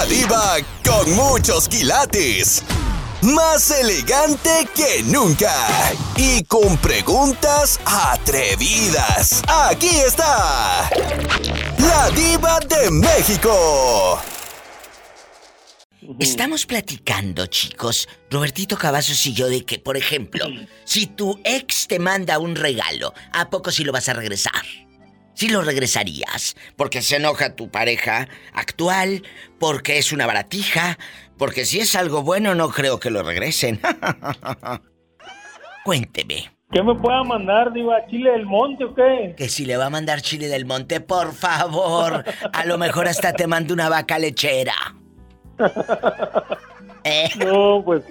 La diva con muchos quilates. Más elegante que nunca. Y con preguntas atrevidas. Aquí está. La diva de México. Estamos platicando, chicos, Robertito Cavazos y yo, de que, por ejemplo, si tu ex te manda un regalo, ¿a poco si lo vas a regresar? Si lo regresarías, porque se enoja tu pareja actual, porque es una baratija, porque si es algo bueno no creo que lo regresen. Cuénteme. ¿Qué me pueda mandar, Diva? ¿Chile del Monte o qué? Que si le va a mandar chile del monte, por favor. A lo mejor hasta te mando una vaca lechera. ¿Eh? No, pues.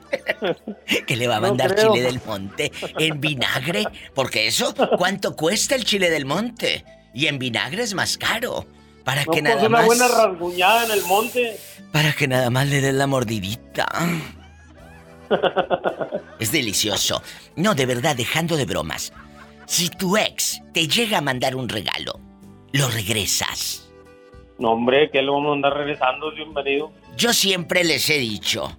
que le va a mandar chile del monte en vinagre. Porque eso, ¿cuánto cuesta el chile del monte? Y en vinagre es más caro. Para No, que nada una más. buena rasguñada en el monte. Para que nada más le den la mordidita. Es delicioso. No, de verdad, dejando de bromas. Si tu ex te llega a mandar un regalo, lo regresas. No, hombre, que le vamos a andar regresando, bienvenido. Yo siempre les he dicho,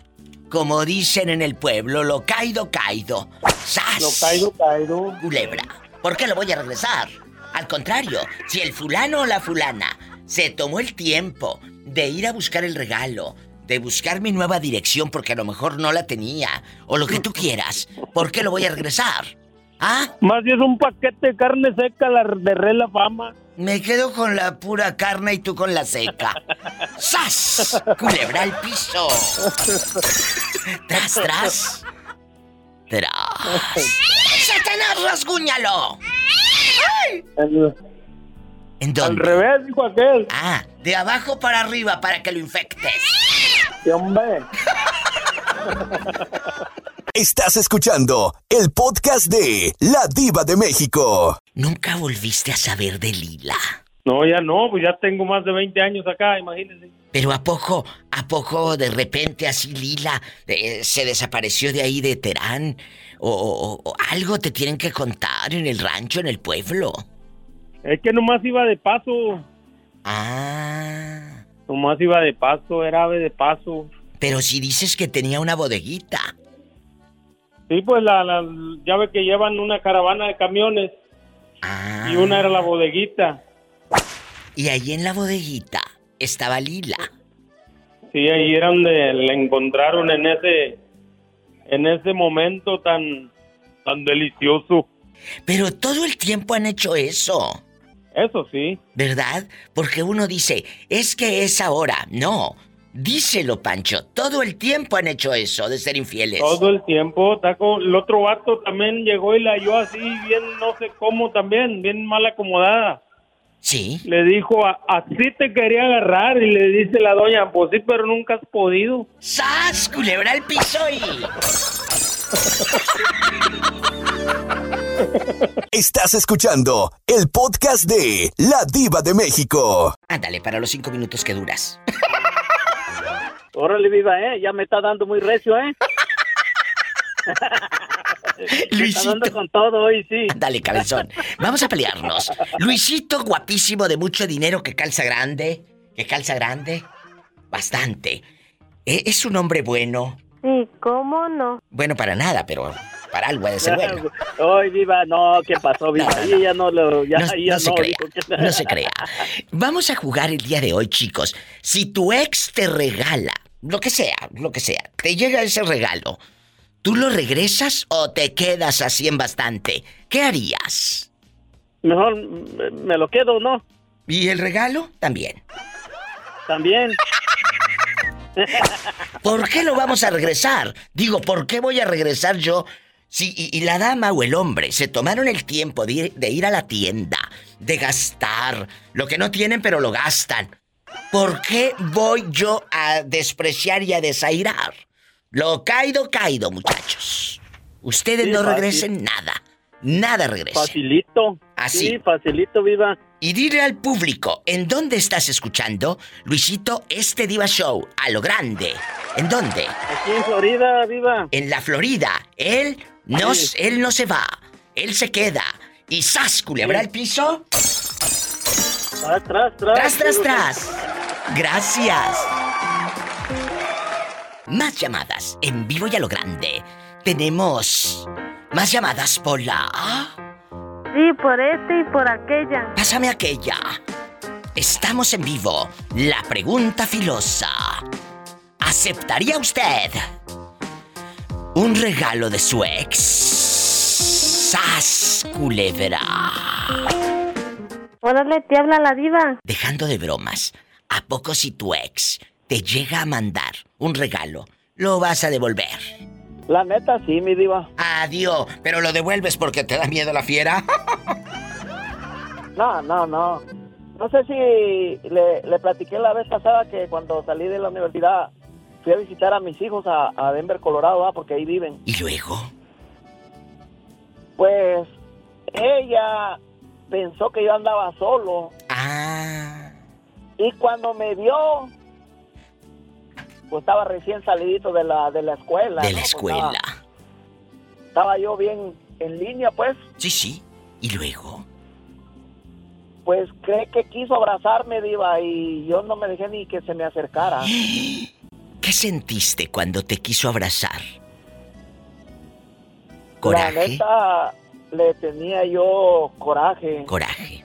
como dicen en el pueblo, lo caído, caído. ¡Sas! Lo caído, caído. Culebra. ¿Por qué lo voy a regresar? Al contrario, si el fulano o la fulana se tomó el tiempo de ir a buscar el regalo, de buscar mi nueva dirección porque a lo mejor no la tenía, o lo que tú quieras, ¿por qué lo voy a regresar? ¿Ah? Más bien es un paquete de carne seca la de Re La Fama. Me quedo con la pura carne y tú con la seca. ¡Sas! Culebra al piso. Tras, tras. Tras. ¡Satanás, rasguñalo! Al, ¿En al dónde? revés, dijo aquel. Ah, de abajo para arriba para que lo infectes. Sí, hombre. Estás escuchando el podcast de La Diva de México. Nunca volviste a saber de Lila. No, ya no, pues ya tengo más de 20 años acá, imagínense. Pero a poco, a poco de repente así Lila eh, se desapareció de ahí de Terán. O, algo te tienen que contar en el rancho, en el pueblo. Es que nomás iba de paso. Ah. Nomás iba de paso, era ave de paso. Pero si dices que tenía una bodeguita. Sí, pues la, la ya ve que llevan una caravana de camiones Ah. y una era la bodeguita. Y ahí en la bodeguita estaba Lila. Sí, ahí era donde la encontraron en ese en ese momento tan tan delicioso. Pero todo el tiempo han hecho eso. Eso sí. ¿Verdad? Porque uno dice, es que es ahora. No. Díselo, Pancho. Todo el tiempo han hecho eso, de ser infieles. Todo el tiempo, taco. El otro vato también llegó y la halló así, bien, no sé cómo también, bien mal acomodada. Sí. Le dijo, "A- así te quería agarrar. Y le dice la doña, pues sí, pero nunca has podido. ¡Sas! Culebra al piso y. Estás escuchando el podcast de La Diva de México. Ándale, para los cinco minutos que duras. Órale, viva, ¿eh? Ya me está dando muy recio, ¿eh? Está Luisito. con todo hoy, sí. Dale, cabezón. Vamos a pelearnos. Luisito, guapísimo, de mucho dinero, que calza grande. Que calza grande. Bastante. Eh, Es un hombre bueno. Sí, ¿cómo no? Bueno, para nada, pero para algo ha de ser bueno. Hoy, viva, no, ¿qué pasó, viva? No, no, Ahí ya no lo... Ya, No, ya no se crea, que- no se crea. Vamos a jugar el día de hoy, chicos. Si tu ex te regala, lo que sea, lo que sea, te llega ese regalo, ¿tú lo regresas o te quedas así en bastante? ¿Qué harías? Mejor me, lo quedo, ¿no? ¿Y el regalo? También. También. ¿Por qué lo vamos a regresar? Digo, ¿por qué voy a regresar yo? Si y, y la dama o el hombre se tomaron el tiempo de ir, de ir a la tienda, de gastar, lo que no tienen pero lo gastan. ¿Por qué voy yo a despreciar y a desairar? Lo caído, caído, muchachos. Ustedes Sí, no fácil. regresen nada. Nada regresen. Facilito. Así. Sí, facilito, viva. Y dile al público, ¿en dónde estás escuchando, Luisito, este Diva Show? A lo grande. ¿En dónde? Aquí en Florida, viva. En la Florida. Él no, Sí. él no se va. Él se queda. Y ¡zas! Culebra Sí. el piso. Tras, tras, tras. Tras, tras, tras. Gracias. Más llamadas en vivo y a lo grande. Tenemos más llamadas por la... Sí, por este y por aquella. Pásame aquella. Estamos en vivo. La pregunta filosa. ¿Aceptaría usted un regalo de su ex? ¡Sas, culebra! Órale, te habla la diva. Dejando de bromas, ¿a poco si tu ex te llega a mandar un regalo, lo vas a devolver? La neta, sí, mi diva. Adiós, pero lo devuelves porque te da miedo la fiera. No, no, no. No sé si le, le platiqué la vez pasada que cuando salí de la universidad fui a visitar a mis hijos a, a Denver, Colorado, ¿ah? porque ahí viven. ¿Y luego? Pues ella pensó que yo andaba solo Ah, y cuando me vio, pues estaba recién salidito de la, de la escuela. de ¿no? la Pues escuela. estaba, estaba yo bien en línea, pues. Sí, sí. ¿Y luego? Pues cree que quiso abrazarme, Diva, y yo no me dejé ni que se me acercara. ¿Qué sentiste cuando te quiso abrazar? La ¿Coraje? neta, le tenía yo coraje Coraje.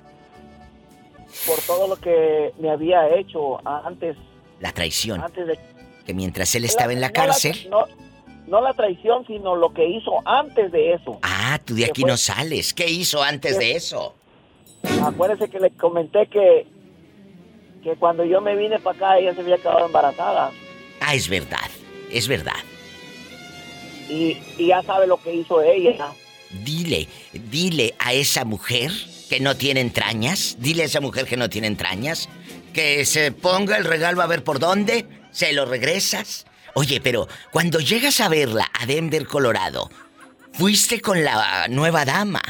por todo lo que me había hecho antes, La traición. antes de... Que mientras él estaba en la no cárcel. no, no la traición, sino lo que hizo antes de eso. Ah, tú de ¿Qué aquí fue? no sales. ¿Qué hizo antes de eso? Acuérdese que le comenté que, que cuando yo me vine para acá, ella se había quedado embarazada. Ah, es verdad. Es verdad. Y, y ya sabe lo que hizo ella. Dile, dile a esa mujer que no tiene entrañas, dile a esa mujer que no tiene entrañas, que se ponga el regalo a ver por dónde, se lo regresas. Oye, pero cuando llegas a verla a Denver, Colorado, fuiste con la nueva dama,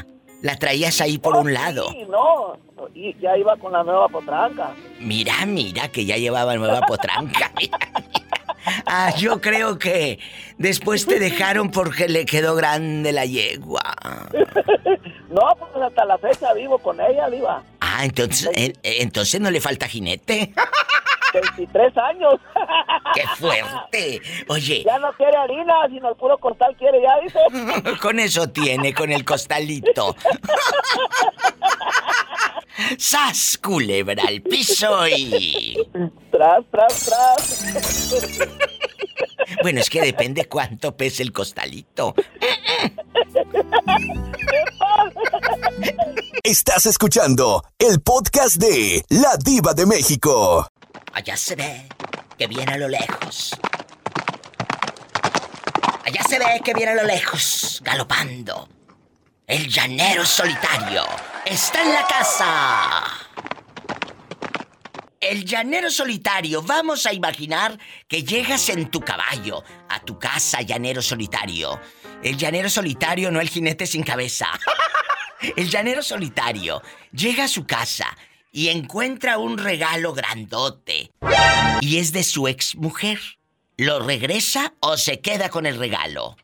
la traías ahí por Oh, un lado. Sí, no, y ya iba con la nueva potranca. Mira, mira, que ya llevaba nueva potranca. Ah, yo creo que después te dejaron porque le quedó grande la yegua. No, pues hasta la fecha vivo con ella, Diva. Ah, entonces, entonces no le falta jinete. 23 años. ¡Qué fuerte! Oye, ya no quiere harina, sino el puro costal quiere, ya dice. con eso tiene, con el costalito. ¡Sas, culebra al piso y... Tras, tras, tras. Bueno, es que depende cuánto pese el costalito. Estás escuchando el podcast de La Diva de México. Allá se ve que viene a lo lejos. Allá se ve que viene a lo lejos, galopando. El llanero solitario está en la casa. El llanero solitario, vamos a imaginar que llegas en tu caballo a tu casa, llanero solitario. El llanero solitario, no el jinete sin cabeza. El llanero solitario llega a su casa y encuentra un regalo grandote. Y es de su ex mujer. ¿Lo regresa o se queda con el regalo?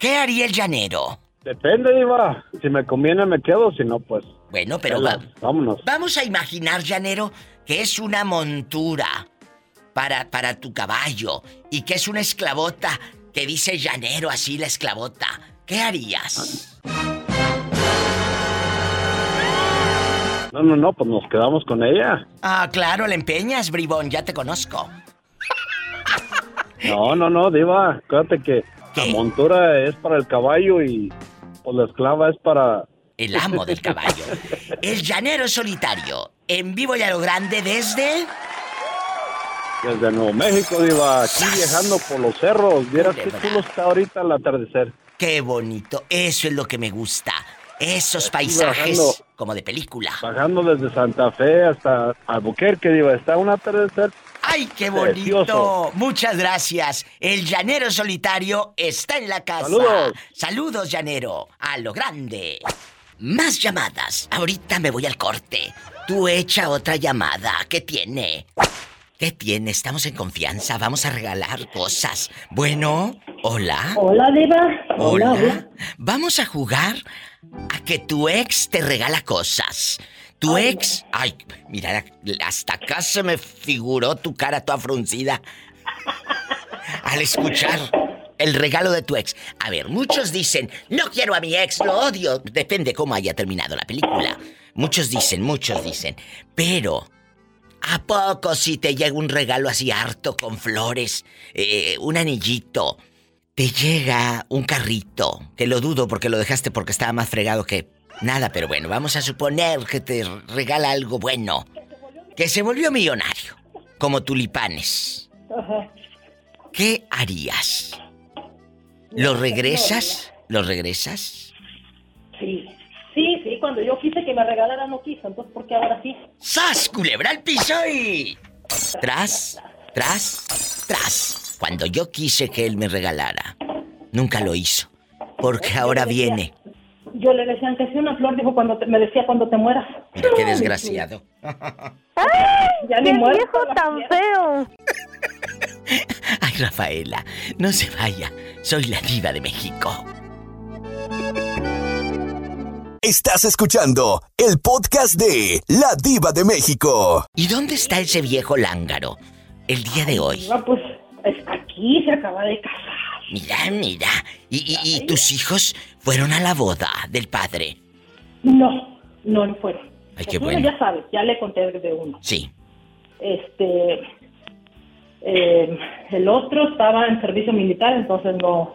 ¿Qué haría el llanero? Depende, Diva. Si me conviene me quedo, si no, pues... Bueno, pero va- vámonos. vamos a imaginar, llanero, que es una montura para, para tu caballo y que es una esclavota que dice llanero así la esclavota. ¿Qué harías? No, no, no, pues nos quedamos con ella. Ah, claro, le empeñas, bribón, ya te conozco. No, no, no, Diva. Acuérdate que ¿Qué? la montura es para el caballo y pues la esclava es para... El amo del caballo. El llanero solitario. En vivo y a lo grande desde. Desde Nuevo México, Diva. Aquí viajando por los cerros. Vieras qué chulo está ahorita el atardecer. Qué bonito. Eso es lo que me gusta. Esos paisajes. Como de película. Bajando desde Santa Fe hasta Albuquerque, Diva. Está un atardecer ¡Ay, qué bonito! Precioso. Muchas gracias. El llanero solitario está en la casa. Saludos. Saludos, llanero. A lo grande. Más llamadas. Ahorita me voy al corte. Tú echa otra llamada. ¿Qué tiene? ¿Qué tiene? Estamos en confianza. Vamos a regalar cosas. Bueno, hola. Hola, Diva. Hola. Vamos a jugar a que tu ex te regala cosas. Tu ex. Ay, mira, hasta acá se me figuró tu cara toda fruncida. al escuchar el regalo de tu ex. A ver, muchos dicen, no quiero a mi ex, lo odio. Depende cómo haya terminado la película. Muchos dicen, muchos dicen. Pero, ¿a poco si te llega un regalo así harto con flores, eh, un anillito? Te llega un carrito, que lo dudo porque lo dejaste porque estaba más fregado que nada, pero bueno, vamos a suponer que te regala algo bueno. Que se volvió millonario, como tulipanes. ¿Qué harías? ¿Lo regresas? ¿Lo regresas? Sí, que me regalara no quiso, entonces ¿por qué ahora sí? ¡Sas! Culebra al piso y. Tras, tras, tras. Cuando yo quise que él me regalara, nunca lo hizo. Porque ahora viene. Yo le decía, aunque sea una flor, dijo cuando te- me decía cuando te mueras. Mira qué desgraciado. Ya ni ¡Qué muerto viejo tan feo! Ay, Rafaela, no se vaya. Soy la diva de México. Estás escuchando el podcast de La Diva de México. ¿Y dónde está ese viejo lángaro? El día de hoy. No, pues está aquí, se acaba de casar. Mira, mira. ¿Y, y- y tus hijos fueron a la boda del padre? No, no, no fueron. Ay, qué Uno bueno. ya sabes, ya le conté de uno. Sí. Este, eh, el otro estaba en servicio militar, entonces no.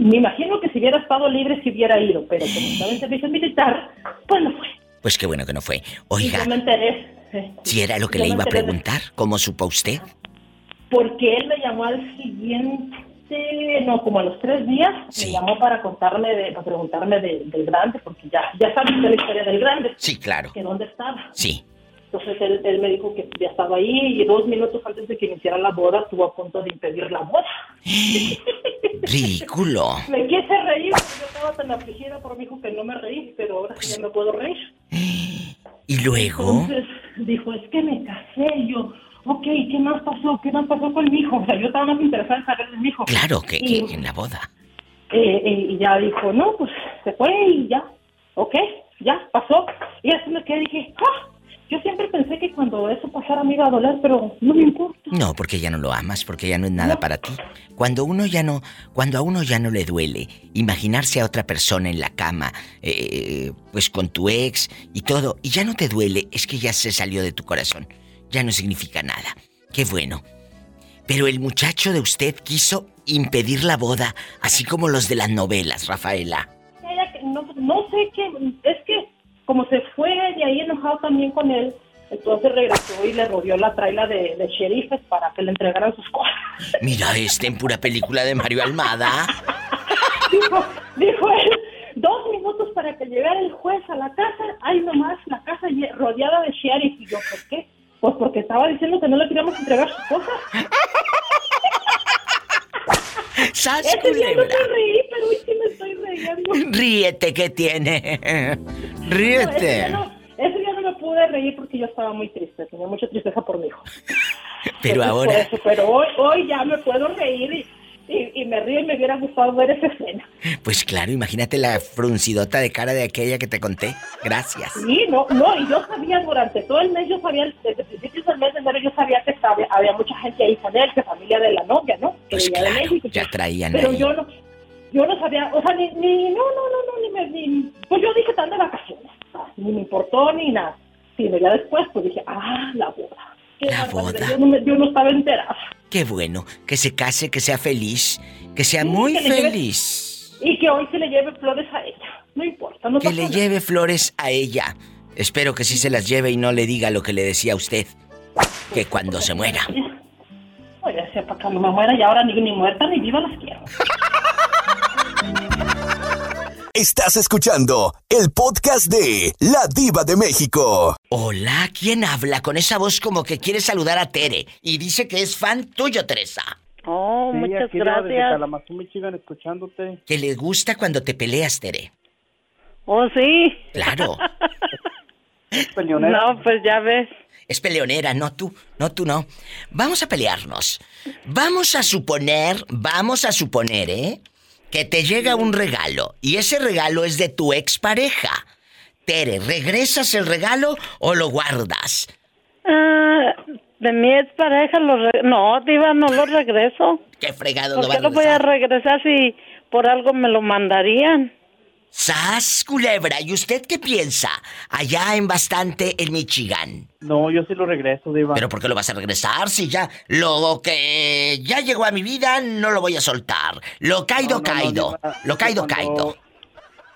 Me imagino que si hubiera estado libre, si hubiera ido, pero como estaba en servicio militar, pues no fue. Pues qué bueno que no fue. Oiga, yo me enteré. eh, si era lo que yo le iba a preguntar, ¿cómo supo usted? Porque él me llamó al siguiente, no, como a los tres días, Sí. me llamó para contarme, de, para preguntarme de- del grande, porque ya, ya sabes de la historia del grande, Sí, claro. que dónde estaba. Sí. Entonces él, él me dijo que ya estaba ahí y dos minutos antes de que iniciara la boda estuvo a punto de impedir la boda. Ridículo. Me quise reír, porque yo estaba tan afligida por mi hijo que no me reí, pero ahora sí ya me puedo reír. ¿Y luego? Entonces dijo, es que me casé. Y yo, ok, ¿qué más pasó? ¿Qué más pasó con mi hijo? O sea, yo estaba más interesada en saber de mi hijo. Claro que, Y- que en la boda. Eh, eh, y ya dijo, no, pues se fue y ya, ok, ya pasó. Y así me quedé y dije, ah, yo siempre pensé que cuando eso pasara me iba a doler, pero no me importa. No, porque ya no lo amas, porque ya no es nada para ti. Cuando uno ya no, cuando a uno ya no le duele imaginarse a otra persona en la cama, eh, pues con tu ex y todo, y ya no te duele, es que ya se salió de tu corazón. Ya no significa nada. Qué bueno. Pero el muchacho de usted quiso impedir la boda, así como los de las novelas, Rafaela. No, no sé qué, es como se fue de ahí enojado también con él, entonces regresó y le rodeó la traila de, de sheriffes para que le entregaran sus cosas. Mira este en pura película de Mario Almada. dijo, dijo él, dos minutos para que llegara el juez a la casa, hay nomás la casa rodeada de sheriff. Y yo, ¿por qué? Pues porque estaba diciendo que no le queríamos entregar sus cosas. ¡Sas, Ese día no me reí, pero hoy sí me estoy riendo. Ríete que tiene. Ríete. no, ese día no me pude reír porque yo estaba muy triste, tenía mucha tristeza por mi hijo. Pero Entonces, ahora, eso, pero hoy, hoy ya me puedo reír y, y, y me río y me hubiera gustado ver esa escena. pues claro, imagínate la fruncidota de cara de aquella que te conté. Gracias. Sí, no, no, y yo sabía durante todo el mes, yo sabía, desde principios del mes de enero, yo sabía que estaba- había mucha gente ahí con él, que familia de la novia, ¿no? Que Pues venía de claro, México. ya traían Pero ahí. yo no, yo no sabía, o sea, ni, ni no, no, no, no, ni me, ni, pues yo dije, están de vacaciones, ni me importó ni nada. Sino ya después, pues dije, ah, la boda. La boda. Yo no, me- yo no estaba enterada. Qué bueno, que se case, que sea feliz, que sea muy que le lleve- feliz. Y que hoy se le lleve flores a ella. No importa, no Que le nada. lleve flores a ella. Espero que sí se las lleve y no le diga lo que le decía a usted. Que cuando se muera. Oye, sepa que no me muera y ahora ni, ni muerta ni viva las quiero. Estás escuchando el podcast de La Diva de México. Hola, ¿quién habla con esa voz como que quiere saludar a Tere? Y dice que es fan tuyo, Teresa. Oh, Sí, muchas gracias. Kalamazoo, Michigan, escuchándote. Que le gusta cuando te peleas, Tere. Oh, sí. Claro. Peleonera. No, pues ya ves. Es peleonera, no tú, no tú no. Vamos a pelearnos. Vamos a suponer, vamos a suponer, ¿eh? Que te llega un regalo y ese regalo es de tu expareja. Tere, ¿regresas el regalo o lo guardas? Ah, De mi ex pareja, lo re- no, Diva, no lo regreso. ¿Qué fregado ¿Por lo va a lo voy a regresar si por algo me lo mandarían? ¡Sas, culebra! ¿Y usted qué piensa? Allá en bastante en Michigan. No, yo sí lo regreso, Diva. ¿Pero por qué lo vas a regresar si ya lo que ya llegó a mi vida no lo voy a soltar? Lo caído, No, no, no, caído. Lo caído, Cuando- caído.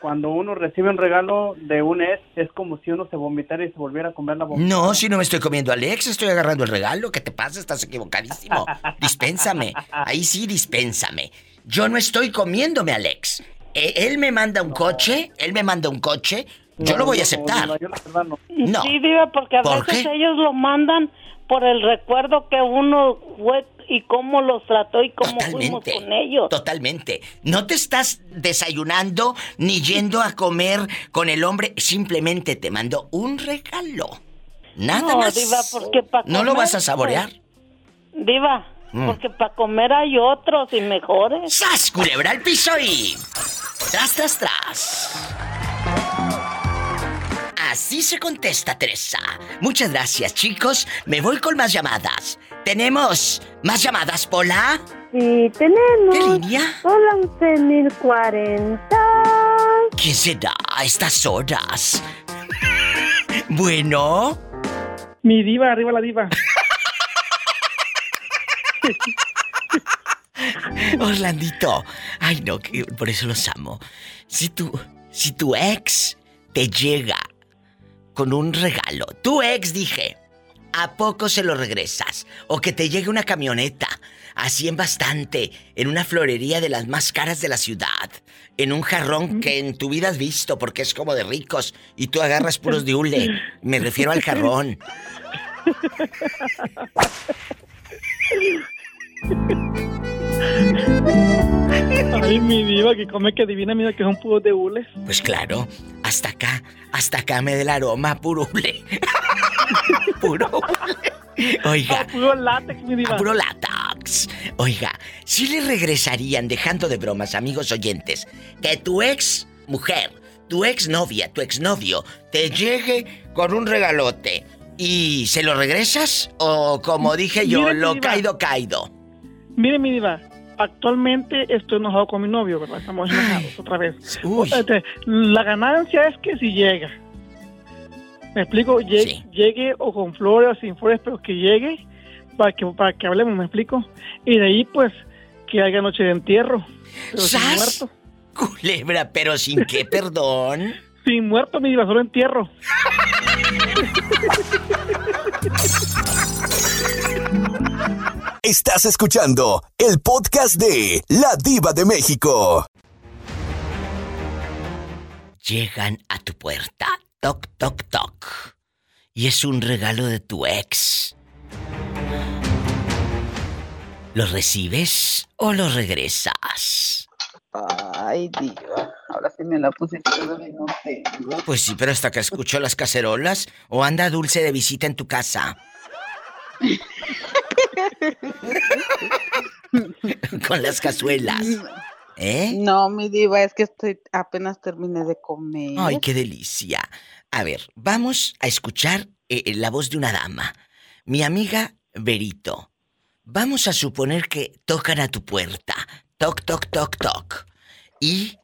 Cuando uno recibe un regalo de un ex, es como si uno se vomitara y se volviera a comer la boca. No, si no me estoy comiendo a Alex, estoy agarrando el regalo. ¿Qué te pasa? Estás equivocadísimo. Dispénsame. Ahí sí, dispénsame. Yo no estoy comiéndome a Alex. Eh, Él me manda un coche, él me manda un coche, yo No, lo voy a no, aceptar. Diva, yo no. No. Sí, Diva, porque a ¿Por veces qué? ellos lo mandan por el recuerdo que uno fue y cómo los trató y cómo fuimos Totalmente. con ellos. Totalmente. No te estás desayunando ni yendo a comer con el hombre, simplemente te mando un regalo. Nada No, más. Diva, porque ¿No lo vas a saborear? Diva. Porque para comer hay otros y mejores. ¡Sas, culebra al piso y... Tras, tras, tras. Así se contesta, Teresa. Muchas gracias, chicos. Me voy con más llamadas. ¿Tenemos más llamadas, Pola? Sí, tenemos. ¿Qué línea? Hola, 11.040. ¿Quién será a estas horas? Bueno, Mi diva, arriba la diva. Orlandito. Ay, no, que por eso los amo. Si tu, si tu ex te llega con un regalo, tu ex dije, ¿a poco se lo regresas? O que te llegue una camioneta, así en bastante, en una florería de las más caras de la ciudad, en un jarrón que en tu vida has visto porque es como de ricos y tú agarras puros de hule. Me refiero al jarrón. Ay, mi diva, que come que divina, mira que son puros de hules. Pues claro, hasta acá, hasta acá me da el aroma puro hule. puro hule. Oiga, Puro látex, mi diva. a puro látex. Oiga, si le regresarían, dejando de bromas, amigos oyentes, que tu ex mujer, tu ex novia, tu ex novio, te llegue con un regalote y se lo regresas o como dije yo, lo diva. caído caído. Mire, mi diva, actualmente estoy enojado con mi novio, ¿verdad? Estamos enojados otra vez. Uy. Este, la ganancia es que si llega. Me explico, Sí. llegue o con flores o sin flores, pero que llegue para que, para que hablemos, me explico. Y de ahí, pues, que haya noche de entierro. Pero sin muerto. Culebra, pero sin qué perdón. Sin muerto, mi diva, solo entierro. Estás escuchando el podcast de La Diva de México. Llegan a tu puerta, toc, toc, toc. Y es un regalo de tu ex. ¿Lo recibes o lo regresas? Ay, Dios. Ahora sí me la pusiste de no tengo. Pues sí, pero hasta que escucho las cacerolas o anda dulce de visita en tu casa. Con las cazuelas. ¿Eh? No, mi diva, es que estoy apenas terminé de comer. Ay, qué delicia. A ver, vamos a escuchar eh, eh, la voz de una dama. Mi amiga Berito. Vamos a suponer que tocan a tu puerta. Toc, toc, toc, toc. Y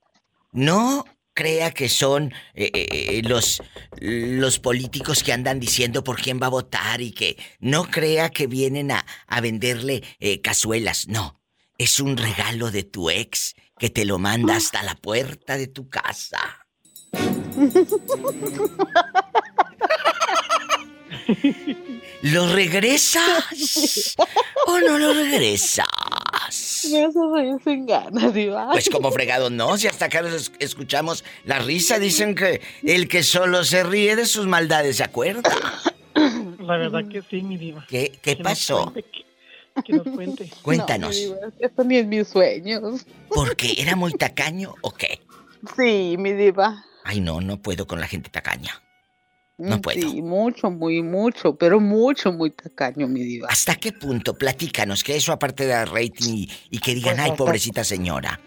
no crea que son eh, eh, eh, los, los políticos que andan diciendo por quién va a votar y que no crea que vienen a, a venderle eh, cazuelas. No, es un regalo de tu ex que te lo manda hasta la puerta de tu casa. ¿Lo regresas o no lo regresas? Me hace reír sin ganas, diva. Pues como fregado no, si hasta acá nos escuchamos la risa, dicen que el que solo se ríe de sus maldades se acuerda. La verdad que sí, mi diva. ¿Qué, qué Que nos pasó? cuente, que, que nos cuente. Cuéntanos, No, mi diva, esto ni en mis sueños. ¿porque era muy tacaño o qué? Sí, mi diva. Ay, no, no puedo con la gente tacaña. No Mm, puedo. Sí, mucho, muy, mucho, pero mucho, muy tacaño, mi diva. ¿Hasta qué punto? Platícanos, que eso aparte de rating y, y que digan, Pues ay, hasta- pobrecita señora.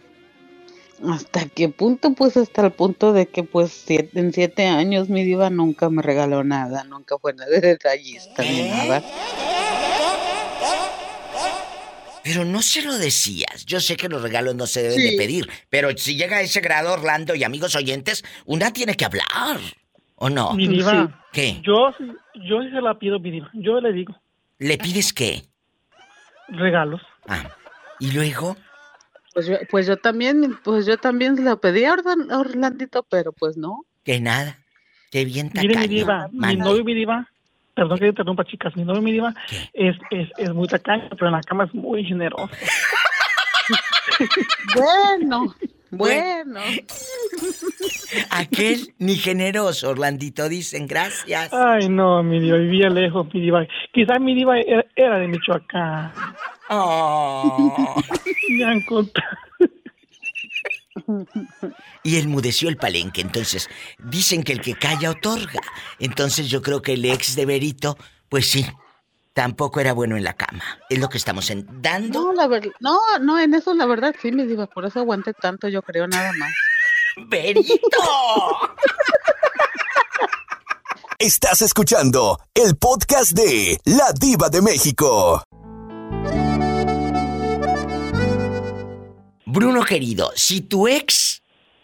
¿Hasta qué punto? Pues hasta el punto de que, pues, siete- en siete años mi diva nunca me regaló nada, nunca fue nada de detallista ni ¿Qué? nada. Pero no se lo decías. Yo sé que los regalos no se deben de pedir, pero si llega a ese grado, Orlando y amigos oyentes, una tiene que hablar. ¿O no? Mi diva, ¿Qué? yo, sí- yo sí se la pido, mi diva. Yo le digo, ¿Le pides qué? regalos. Ah. ¿Y luego? Pues yo, pues yo también, pues yo también lo pedí a Orlan- a Orlandito, pero pues no. Que nada. Qué bien tacaño. Mire, mi diva, mi Mande. novio, mi diva, perdón que interrumpa, chicas, mi novio, mi diva, es, es, es muy tacaño, pero en la cama es muy generoso. Bueno, bueno. Aquel ni generoso, Orlandito, dicen gracias. Ay, no, mi vivía lejos, mi diva. Quizás mi diva era, era de Michoacán. Oh. Me han contado. Y enmudeció el palenque. Entonces, dicen que el que calla otorga. Entonces yo creo que el ex de Berito, pues sí, tampoco era bueno en la cama. Es lo que estamos en- dando. No, la verdad, no, no, en eso la verdad sí, mi diva, por eso aguanté tanto, yo creo, nada más. ¡Berito! Estás escuchando el podcast de La Diva de México. Bruno querido, si tu ex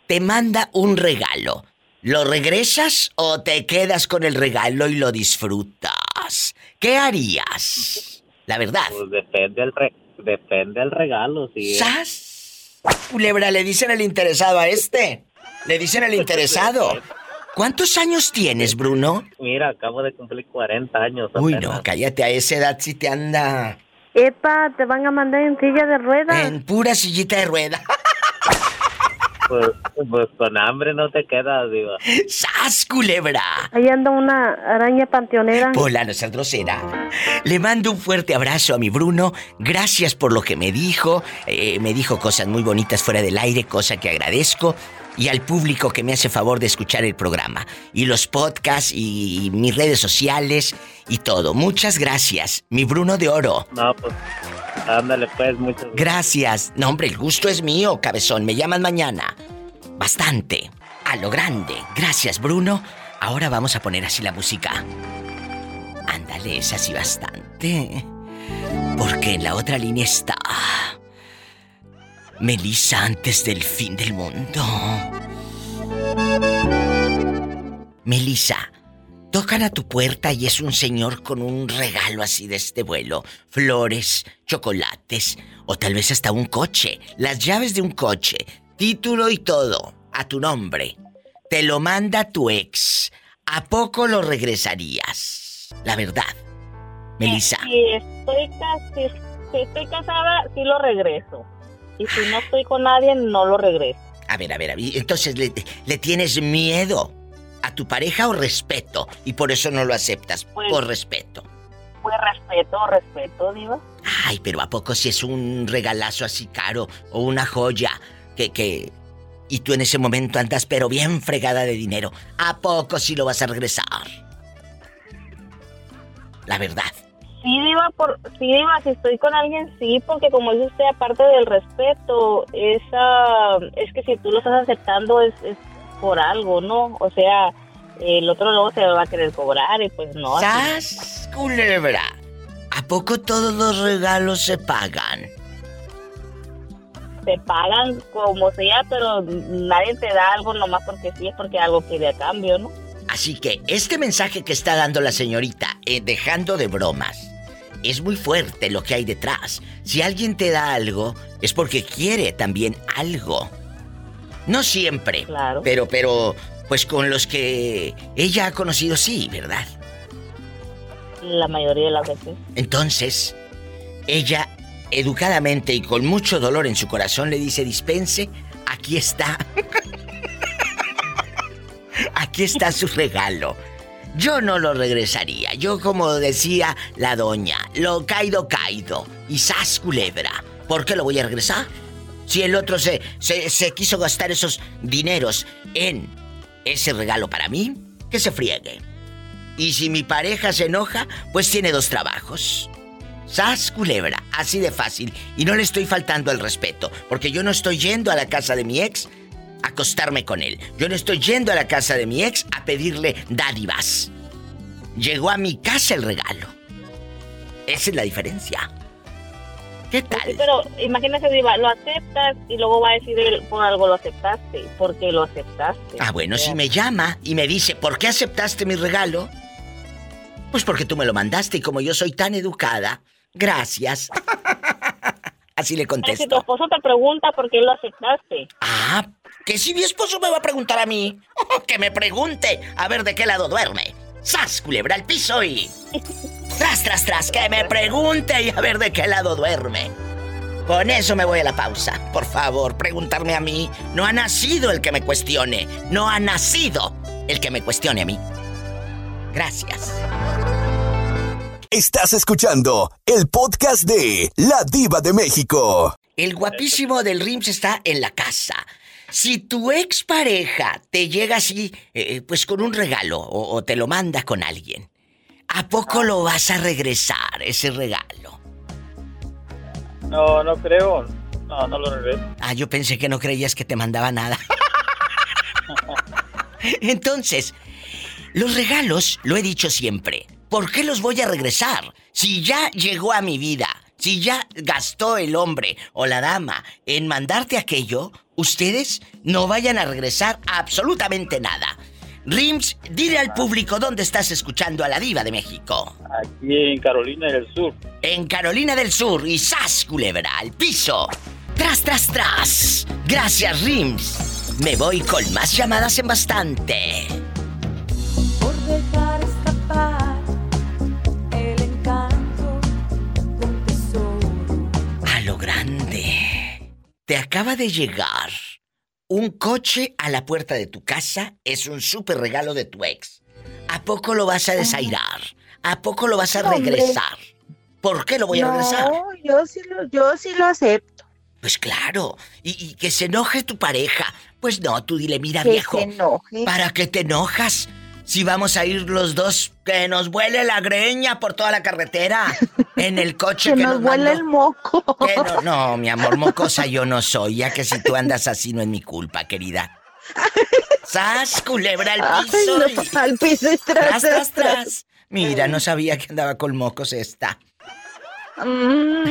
te manda un regalo, ¿lo regresas o te quedas con el regalo y lo disfrutas? ¿Qué harías? La verdad. Pues depende el, re- depende el regalo, sí. ¡Sas! Culebra, le dicen el interesado a este. Le dicen el interesado. ¿Cuántos años tienes, Bruno? Mira, acabo de cumplir 40 años. Uy, apenas. no, cállate, a esa edad si te anda Epa, te van a mandar en silla de ruedas. en pura sillita de rueda. Pues, pues con hambre no te quedas, digo. ¡Sas, culebra! Ahí anda una araña panteonera. Hola, no seas grosera. Le mando un fuerte abrazo a mi Bruno. Gracias por lo que me dijo. Eh, me dijo cosas muy bonitas fuera del aire, cosa que agradezco. Y al público que me hace favor de escuchar el programa. Y los podcasts y mis redes sociales y todo. Muchas gracias, mi Bruno de Oro. No, pues, ándale pues, muchas Gracias. No, hombre, el gusto es mío, cabezón. Me llaman mañana. Bastante. A lo grande. Gracias, Bruno. Ahora vamos a poner así la música. Ándale, es así bastante. Porque en la otra línea está. Melissa antes del fin del mundo. Melissa, tocan a tu puerta y es un señor con un regalo así de este vuelo. Flores, chocolates o tal vez hasta un coche. Las llaves de un coche, título y todo, a tu nombre. Te lo manda tu ex. ¿A poco lo regresarías? La verdad. Melissa. Si estoy, casada, sí lo regreso. Y si no estoy con nadie, no lo regreso. A ver, a ver, a ver. Entonces, ¿le, le tienes miedo a tu pareja o respeto? Y por eso no lo aceptas, Pues- por respeto. Pues respeto, respeto, diva. Ay, pero ¿a poco si es un regalazo así caro o una joya que, que... Y tú en ese momento andas pero bien fregada de dinero. ¿A poco si lo vas a regresar? La verdad. Sí, diva, por, sí, diva, si estoy con alguien, sí, porque como dice usted, aparte del respeto, esa, es que si tú lo estás aceptando es, es por algo, ¿no? O sea, el otro luego se va a querer cobrar y pues no. ¡Sas, culebra! ¿A poco todos los regalos se pagan? te pagan como sea, pero nadie te da algo nomás porque sí, es porque algo quiere a cambio, ¿no? Así que este mensaje que está dando la señorita, eh, dejando de bromas, es muy fuerte lo que hay detrás. Si alguien te da algo, es porque quiere también algo. No siempre, Claro. pero, pero, pues con los que ella ha conocido, sí, ¿verdad? La mayoría de las veces. Entonces, ella, educadamente y con mucho dolor en su corazón, le dice, dispense, aquí está. aquí está su regalo. Yo no lo regresaría. Yo, como decía la doña, lo caído, caído. Y sas culebra. ¿Por qué lo voy a regresar? Si el otro se, se, se quiso gastar esos dineros en ese regalo para mí, que se friegue. Y si mi pareja se enoja, pues tiene dos trabajos. Sas culebra, así de fácil. Y no le estoy faltando el respeto, porque yo no estoy yendo a la casa de mi ex acostarme con él. Yo no estoy yendo a la casa de mi ex a pedirle dádivas. Llegó a mi casa el regalo. Esa es la diferencia. ¿Qué tal? Sí, pero imagínese, Diva, lo aceptas y luego va a decir él, por algo lo aceptaste, porque lo aceptaste. Ah, bueno, si me llama y me dice, ¿por qué aceptaste mi regalo? Pues porque tú me lo mandaste y como yo soy tan educada, gracias. Así le si tu esposo te pregunta por qué lo aceptaste. Ah, que si mi esposo me va a preguntar a mí, que me pregunte a ver de qué lado duerme. ¡Sas, culebra al piso y... Tras, tras, tras, que me pregunte y a ver de qué lado duerme. Con eso me voy a la pausa. Por favor, preguntarme a mí. No ha nacido el que me cuestione. No ha nacido el que me cuestione a mí. Gracias. Estás escuchando el podcast de La Diva de México. El guapísimo del Rims está en la casa. Si tu expareja te llega así, eh, pues con un regalo o, o te lo manda con alguien, ¿a poco lo vas a regresar ese regalo? No, no creo. No, no lo regreso. Ah, yo pensé que no creías que te mandaba nada. Entonces, los regalos, lo he dicho siempre, ¿por qué los voy a regresar? Si ya llegó a mi vida, si ya gastó el hombre o la dama en mandarte aquello, ustedes no vayan a regresar absolutamente nada. Rims, dile al público dónde estás escuchando a la diva de México. Aquí en Carolina del Sur. En Carolina del Sur y sas, culebra, al piso. Tras, tras, tras. Gracias, Rims. Me voy con más llamadas en bastante. por Te acaba de llegar un coche a la puerta de tu casa. Es un súper regalo de tu ex. ¿A poco lo vas a desairar? ¿A poco lo vas a No, regresar? ¿Por qué lo voy a no, regresar? yo sí lo, yo sí lo acepto. Pues claro. Y, y que se enoje tu pareja. Pues no, tú dile, mira Que viejo. se enoje. ¿Para qué te enojas? Si vamos a ir los dos, que nos vuele la greña por toda la carretera. En el coche Que que, nos huele mandó. el moco. Que no, no, mi amor, mocosa yo no soy. Ya que si tú andas así no es mi culpa, querida. ¡Sas, culebra al Ay, piso! no, y- al piso y tras, tras, tras, tras. Mira, no sabía que andaba con mocos esta. Mm,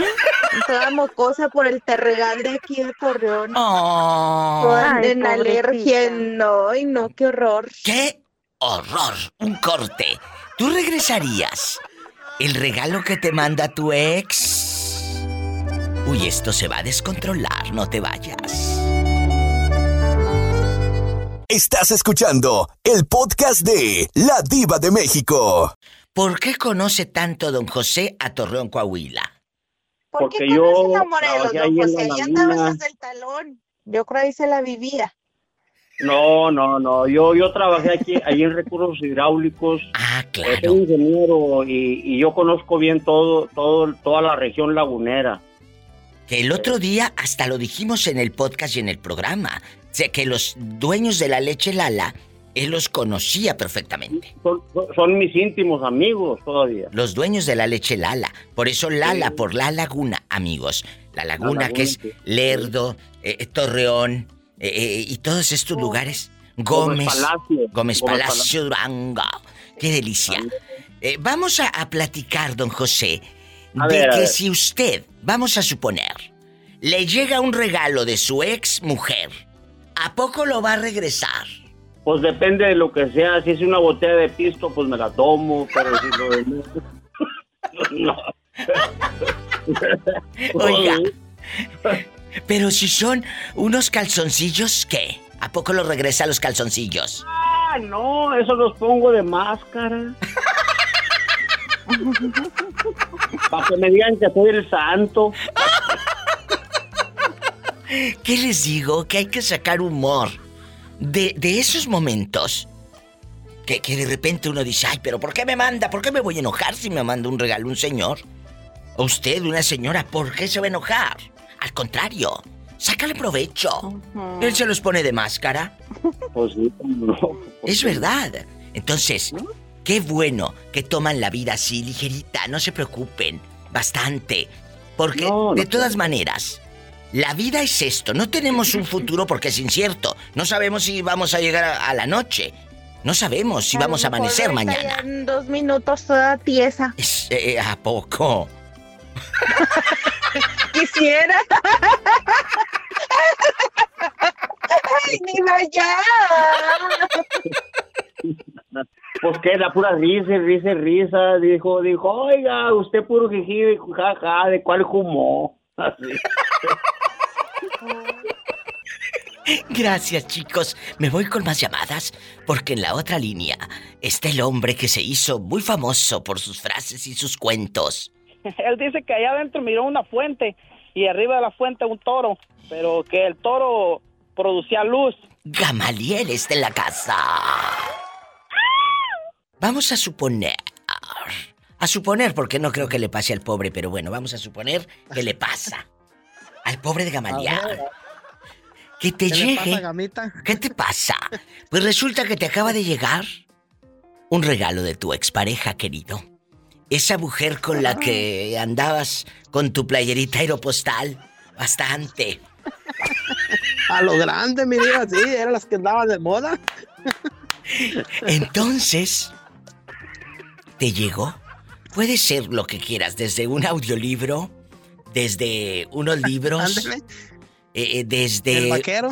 toda mocosa por el terregal de aquí de Torreón. Oh. Toda Ay, en alergia. No, ay, no, qué horror. ¡Qué horror! Un corte. ¿Tú regresarías el regalo que te manda tu ex? Uy, esto se va a descontrolar, no te vayas. Estás escuchando el podcast de La Diva de México. ¿Por qué conoce tanto don José a Torreón, Coahuila? ¿Por Porque qué yo a Morelos, don ahí en José? la Ahí andabas hasta el talón. Yo creo ahí se la vivía. No, no, no. Yo, yo trabajé aquí, ahí en recursos hidráulicos. Ah, Soy claro. ingeniero y, y yo conozco bien todo, todo, toda la región lagunera. Que el otro día hasta lo dijimos en el podcast y en el programa. Que los dueños de la leche Lala, él los conocía perfectamente. Son, son mis íntimos amigos todavía. Los dueños de la leche Lala. Por eso Lala, por la laguna, amigos. La laguna, laguna, que es. Lerdo, eh, eh, Torreón eh, eh, y todos estos lugares. Gómez Gómez. Palacio. Gómez Palacio Durango. Qué delicia. Eh, vamos a, a platicar, don José, A de ver, que si usted, vamos a suponer, le llega un regalo de su ex mujer, ¿a poco lo va a regresar? Pues depende de lo que sea. Si es una botella de pisto, pues me la tomo. Pero si lo demás... no. Oiga, pero si son unos calzoncillos, ¿qué? ¿A poco lo regresa los calzoncillos? Ah, no, eso los pongo de máscara. Para que me digan que soy el santo. ¿Qué les digo? Que hay que sacar humor de, de esos momentos. Que, que de repente uno dice, ay, pero ¿por qué me manda? ¿Por qué me voy a enojar si me manda un regalo un señor? O usted, una señora, ¿por qué se va a enojar? Al contrario, sácale provecho. Él se los pone de máscara. Pues sí, no. Es verdad. Entonces, qué bueno que toman la vida así ligerita, no se preocupen, bastante. Porque No, no de todas maneras, la vida es esto, no tenemos un futuro porque es incierto. No sabemos si vamos a llegar a, a la noche. No sabemos si A vamos a amanecer mañana. En dos minutos toda tiesa. Es, eh, ¿A poco? quisiera. Ay, diva, ya. Pues que la pura risa, risa, risa. Dijo, dijo, oiga, usted puro jiji, jaja, ¿de cuál humo? Así. Gracias, chicos. Me voy con más llamadas porque en la otra línea está el hombre que se hizo muy famoso por sus frases y sus cuentos. Él dice que allá adentro miró una fuente y arriba de la fuente un toro, pero que el toro producía luz. Gamaliel está en la casa. Vamos a suponer. A suponer, porque no creo que le pase al pobre, pero bueno, vamos a suponer que le pasa. Al pobre de Gamaliel. Que te ¿Qué le llegue. pasa, gamita? ¿Qué te pasa? Pues resulta que te acaba de llegar un regalo de tu expareja, querido. Esa mujer con la que andabas con tu playerita aeropostal. Bastante. A lo grande, mi diva, sí, eran las que andaban de moda. Entonces, ¿te llegó? Puede ser lo que quieras, desde un audiolibro, desde unos libros, eh, eh, desde El vaquero.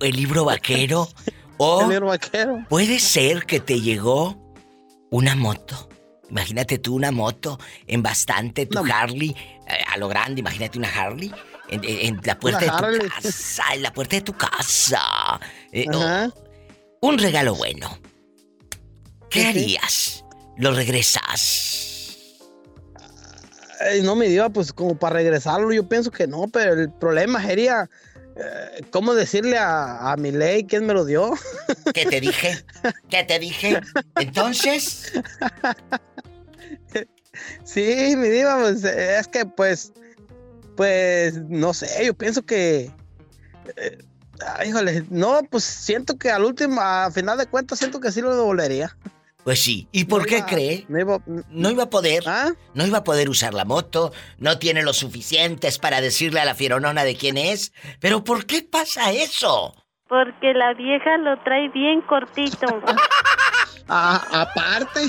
el libro vaquero, o El libro vaquero. puede ser que te llegó una moto. Imagínate tú una moto en bastante, tu Harley, eh, a lo grande, imagínate una Harley. En, la puerta Una de tu casa, en la puerta de tu casa. Eh, un regalo bueno. ¿Qué harías? ¿Lo regresas? Ay, no, mi diva, pues como para regresarlo, yo pienso que no, pero el problema sería eh, cómo decirle a, a mi ley quién me lo dio. ¿Qué te dije? ¿Qué te dije? Entonces, Sí, mi diva, pues eh, es que pues, pues, no sé, yo pienso que, eh, ay, híjole, no, pues siento que al último, a final de cuentas, siento que sí lo devolvería. pues sí. ¿Y por No qué iba- cree? No iba, No iba a poder. ¿Ah? No iba a poder usar la moto. No tiene los suficientes para decirle a la fieronona de quién es. Pero ¿por qué pasa eso? Porque la vieja lo trae bien cortito. Ah, aparte.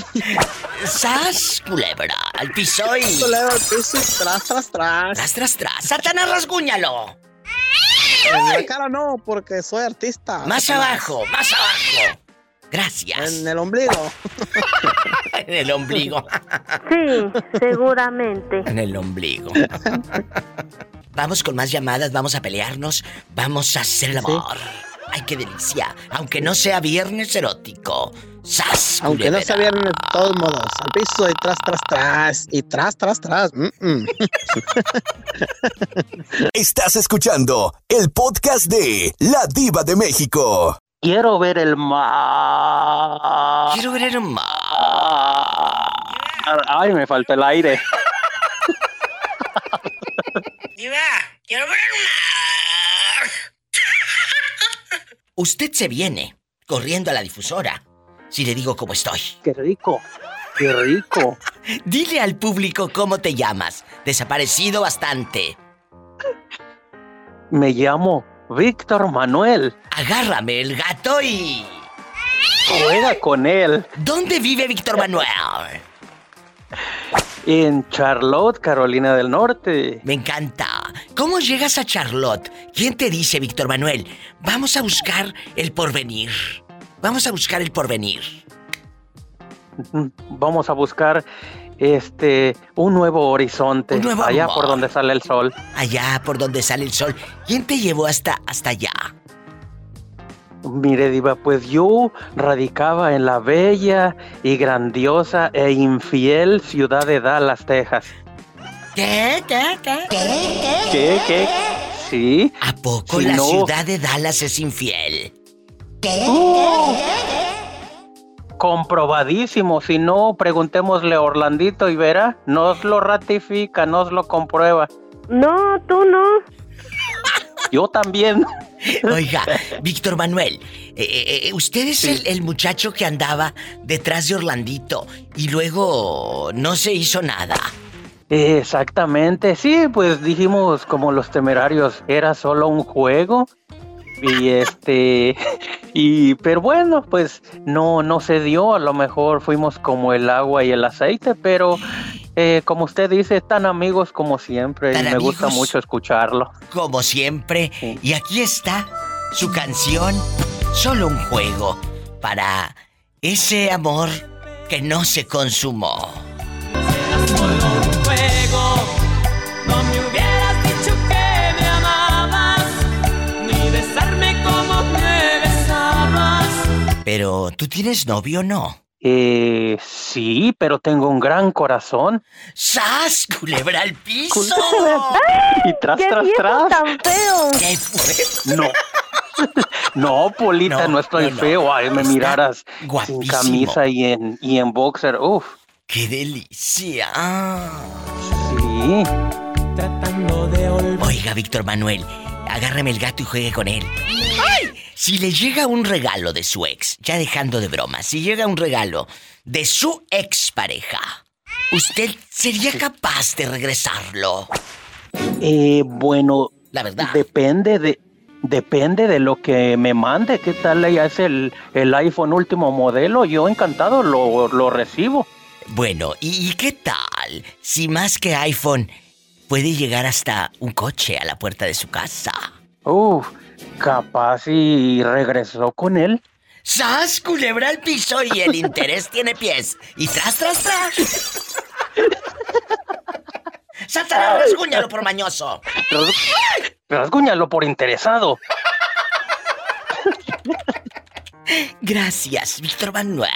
¡Sas, culebra! Al piso y... Culebra al piso y tras, tras, tras. Tras, tras, tras. ¡Satanás, rasguñalo! En la cara no, porque soy artista. Más Satanás. abajo, más abajo. Gracias. En el ombligo. En el ombligo. Sí, seguramente. En el ombligo. Vamos con más llamadas, vamos a pelearnos, vamos a hacer el amor. Ay, qué delicia. Aunque no sea viernes erótico. ¡Sas! Aunque no culebra! se vieron de todos modos. Al piso y tras, tras, tras. Y tras, tras, tras. Mm, mm. Estás escuchando el podcast de La Diva de México. Quiero ver el mar. Quiero ver el mar. Ay, me falta el aire. Diva, quiero ver el mar. Usted se viene corriendo a la difusora si le digo cómo estoy. Qué rico. Qué rico. Dile al público cómo te llamas. Desaparecido bastante. Me llamo Víctor Manuel. Agárrame el gato y... Juega con él. ¿Dónde vive Víctor Manuel? En Charlotte, Carolina del Norte. Me encanta. ¿Cómo llegas a Charlotte? ¿Quién te dice, Víctor Manuel? Vamos a buscar el porvenir. Vamos a buscar el porvenir. Vamos a buscar este un nuevo horizonte. Un nuevo allá amor. por donde sale el sol. Allá por donde sale el sol. ¿Quién te llevó hasta, hasta allá? Mire, Diva, pues yo radicaba en la bella y grandiosa e infiel ciudad de Dallas, Texas. ¿Qué? ¿Qué? ¿Qué? ¿Qué? ¿Qué? Sí. ¿A poco Si la no- ciudad de Dallas es infiel? Uh, comprobadísimo. Si no, preguntémosle a Orlandito y verá. Nos lo ratifica, nos lo comprueba. No, tú no. Yo también. Oiga, Víctor Manuel, eh, eh, eh, usted es el, el muchacho que andaba detrás de Orlandito y luego no se hizo nada. Exactamente, sí, pues dijimos como los temerarios, era solo un juego. Y este, y, pero bueno, pues no, no se dio, a lo mejor fuimos como el agua y el aceite, pero eh, como usted dice, tan amigos como siempre. Y me gusta mucho escucharlo. Como siempre. Y aquí está su canción, Solo un juego, para ese amor que no se consumó. Pero, ¿tú tienes novio o no? Eh, sí, pero tengo un gran corazón. ¡Sas! ¡Culebra al piso! Y tras, ¡Qué tras, tras. tan feo! ¿Qué fue? No. No, Polita, no, estoy no, no. feo. Ay, me Está miraras guapísimo. sin camisa y en, y en boxer. Uf, ¡Qué delicia! sí. Oiga, Víctor Manuel, agárreme el gato y juegue con él. ¡Ay! Si le llega un regalo de su ex, ya dejando de broma, si llega un regalo de su expareja, ¿usted sería capaz de regresarlo? Eh, bueno, La verdad. depende de depende de lo que me mande. ¿Qué tal ya es el, el iPhone último modelo? Yo encantado lo, lo recibo. Bueno, ¿y, y qué tal si más que iPhone puede llegar hasta un coche a la puerta de su casa? Uf, capaz y regresó con él. ¡Sas! Culebra al piso y el interés tiene pies. Y tras, tras, tras. ¡Sátana, rasguñalo por mañoso! Ras- Rasguñalo por interesado. Gracias, Víctor Manuel.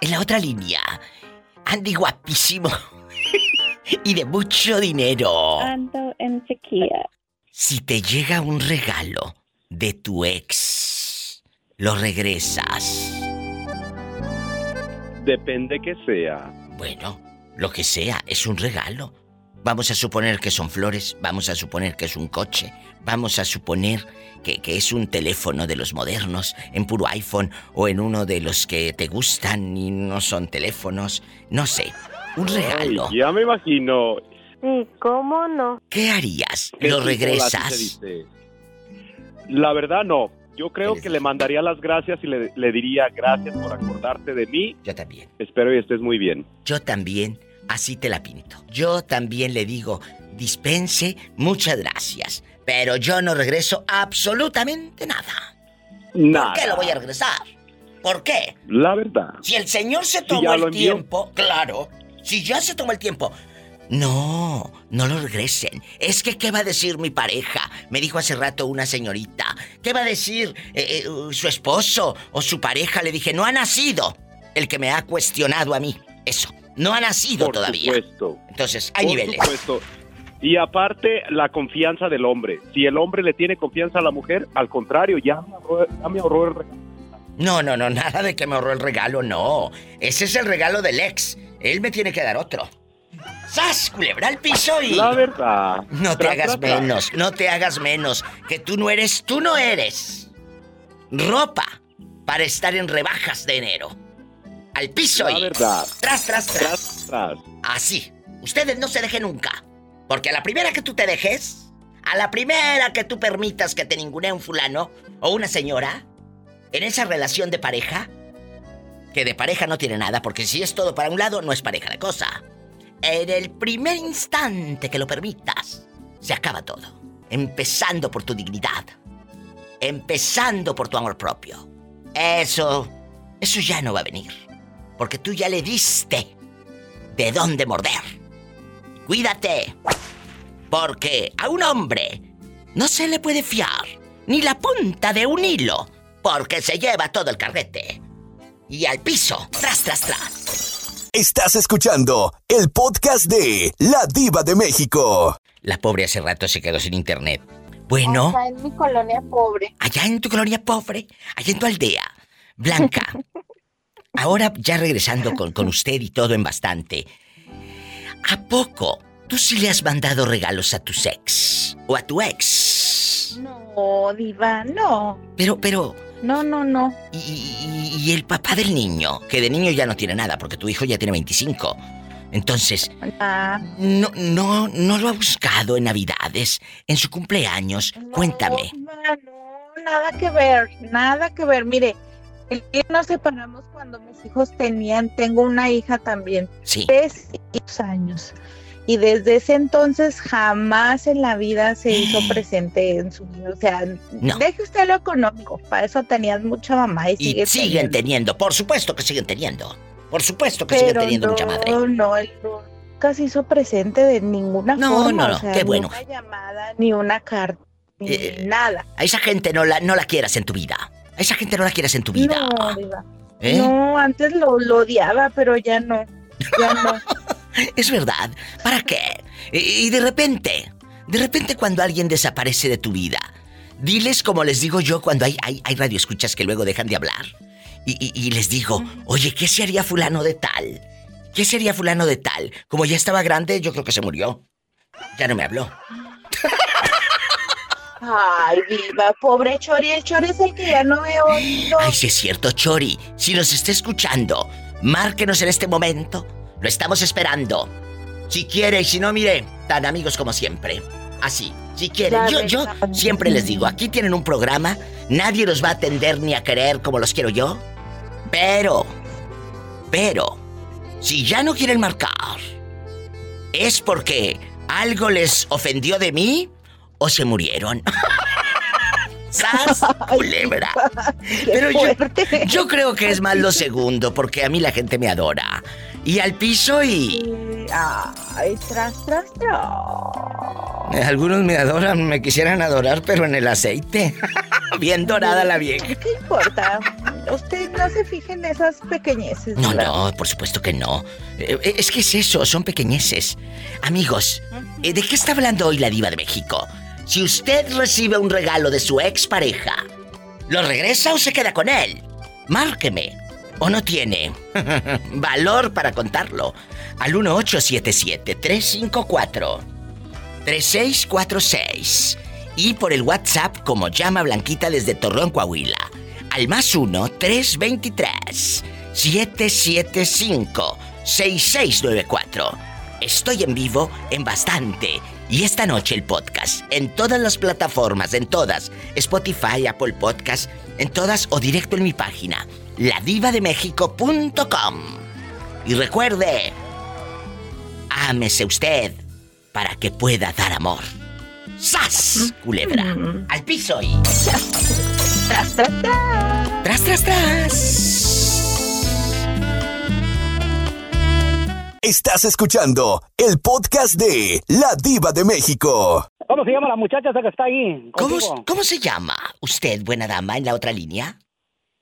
En la otra línea, Andy guapísimo. y de mucho dinero. Ando en sequía. Si te llega un regalo de tu ex, ¿lo regresas? Depende que sea. Bueno, lo que sea, es un regalo. Vamos a suponer que son flores, vamos a suponer que es un coche, vamos a suponer que, que es un teléfono de los modernos, en puro iPhone o en uno de los que te gustan y no son teléfonos, no sé, un regalo. Ay, ya me imagino. Sí, ¿cómo no? ¿Qué harías? ¿Qué ¿Lo regresas? La verdad no. Yo creo que le mandaría las gracias y le, le diría gracias por acordarte de mí. Yo también. Espero y estés muy bien. Yo también, así te la pinto. Yo también le digo, dispense, muchas gracias, pero yo no regreso absolutamente nada. Nada. ¿Por qué lo voy a regresar? ¿Por qué? La verdad. Si el señor se tomó el envió. tiempo, claro. Si ya se tomó el tiempo. No, no lo regresen. Es que, ¿qué va a decir mi pareja? Me dijo hace rato una señorita. ¿Qué va a decir eh, eh, su esposo o su pareja? Le dije, no ha nacido el que me ha cuestionado a mí. Eso, no ha nacido Por todavía. supuesto. Entonces, hay Por niveles. supuesto. Y aparte, la confianza del hombre. Si el hombre le tiene confianza a la mujer, al contrario, ya me ahorró, ya me ahorró el regalo. No, no, no, nada de que me ahorró el regalo, no. Ese es el regalo del ex. Él me tiene que dar otro. ¡Sas! Culebra al piso y. La verdad. No te hagas menos, no te hagas menos. Que tú no eres, tú no eres. Ropa para estar en rebajas de enero. Al piso La y. verdad. Tras, tras, tras. Tras, tras. Así. Ustedes no se dejen nunca. Porque a la primera que tú te dejes, a la primera que tú permitas que te ningunee un fulano o una señora, en esa relación de pareja, que de pareja no tiene nada, porque si es todo para un lado, no es pareja la cosa. En el primer instante que lo permitas, se acaba todo. Empezando por tu dignidad. Empezando por tu amor propio. Eso, eso ya no va a venir. Porque tú ya le diste de dónde morder. Cuídate. Porque a un hombre no se le puede fiar ni la punta de un hilo. Porque se lleva todo el carrete. Y al piso, tras, tras, tras. Estás escuchando el podcast de La Diva de México. La pobre hace rato se quedó sin internet. Bueno, Acá en mi colonia pobre. allá en tu colonia pobre, allá en tu aldea, Blanca. Ahora ya regresando con, con usted y todo en bastante. ¿A poco tú sí le has mandado regalos a tu ex? ¿O a tu ex? No, diva, no. Pero, pero, No, no, no. y, y- y el papá del niño, que de niño ya no tiene nada, porque tu hijo ya tiene 25. Entonces, Ah, no, no, no lo ha buscado en Navidades, en su cumpleaños. Cuéntame. no, nada que ver, nada que ver. Mire, el día nos separamos cuando mis hijos tenían, tengo una hija también. Sí. Tres años. Y desde ese entonces jamás en la vida se hizo presente en su vida. O sea, No. deje usted lo económico. Para eso tenías mucha mamá y Y sigue siguen teniendo, por supuesto que siguen teniendo. Por supuesto que siguen teniendo no, mucha madre. no, él nunca se hizo presente de ninguna No, forma. no, no, o sea, qué ni bueno. una llamada, ni una carta, ni Eh, nada. A esa gente no la, no la quieras en tu vida. A esa gente no la quieras en tu vida. No. ¿Eh? No, antes lo, lo odiaba, pero ya no. Ya no. Es verdad. ¿Para qué? Y, de repente, de repente cuando alguien desaparece de tu vida, diles como les digo yo cuando hay, hay, hay radioescuchas que luego dejan de hablar. Y, y- y les digo, oye, ¿qué se haría fulano de tal? ¿Qué sería fulano de tal? Como ya estaba grande, yo creo que se murió. Ya no me habló. Ay, viva, pobre Chori. El Chori es el que ya no veo. Ay, sí es cierto, Chori. Si nos está escuchando, márquenos en este momento. Lo estamos esperando. Si quiere y si no, mire, tan amigos como siempre. Así, si quiere. Ya Yo, yo siempre les digo, aquí tienen un programa, nadie los va a atender ni a querer como los quiero yo. Pero, pero, si ya no quieren marcar, es porque algo les ofendió de mí o se murieron. ¡Sas! Culebra. Pero yo, yo creo que es más lo segundo, porque a mí la gente me adora. Y al piso y... Ay, tras, tras, tras. Algunos me adoran, me quisieran adorar, pero en el aceite. Bien dorada la vieja. ¿Qué importa? Usted no se fije en esas pequeñeces. No, no, por supuesto que no. Eh, Es que es eso, son pequeñeces. Amigos, eh, ¿de qué está hablando hoy la diva de México? Si usted recibe un regalo de su expareja, ¿lo regresa o se queda con él? Márqueme. ¿O no tiene valor para contarlo? Al 1877-354-3646. Y por el WhatsApp como llama Blanquita desde Torreón, Coahuila. Al más 1-323-775-6694. Estoy en vivo en bastante. Y esta noche el podcast, en todas las plataformas, en todas, Spotify, Apple Podcast, en todas o directo en mi página, ladivademexico.com. Y recuerde, ámese usted para que pueda dar amor. ¡Sas! Culebra. Al piso y. Tras, tras, tras. Tras, tras, tras. Estás escuchando el podcast de La Diva de México. ¿Cómo se llama la muchacha esa que está ahí? ¿Cómo? ¿Cómo se llama usted, buena dama, en la otra línea?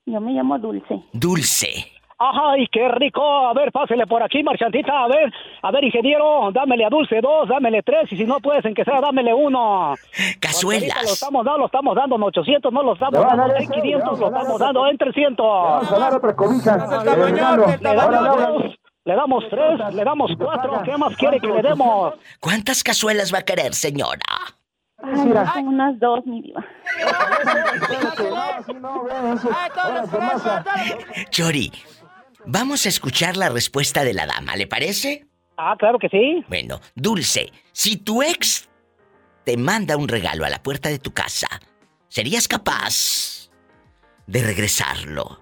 Yo me llamo Dulce. Dulce. ¡Ay, qué rico! A ver, pásele por aquí, marchantita. A ver, a ver, ingeniero, dámele a Dulce dos, dámele tres, y si no puedes, en que sea, dámele uno. Cazuelas. Lo estamos dando, lo estamos dando en 800, no lo estamos dando en ese, 500, le lo estamos dando en 300. Vamos a dar otra cobija. Le damos tres, le damos cuatro. ¿Qué más quiere que le demos? ¿Cuántas cazuelas va a querer, señora? Ay, como unas dos, mi diva. Chori, vamos a escuchar la respuesta de la dama, ¿le parece? Ah, claro que sí. Bueno, Dulce, si tu ex te manda un regalo a la puerta de tu casa, ¿serías capaz de regresarlo?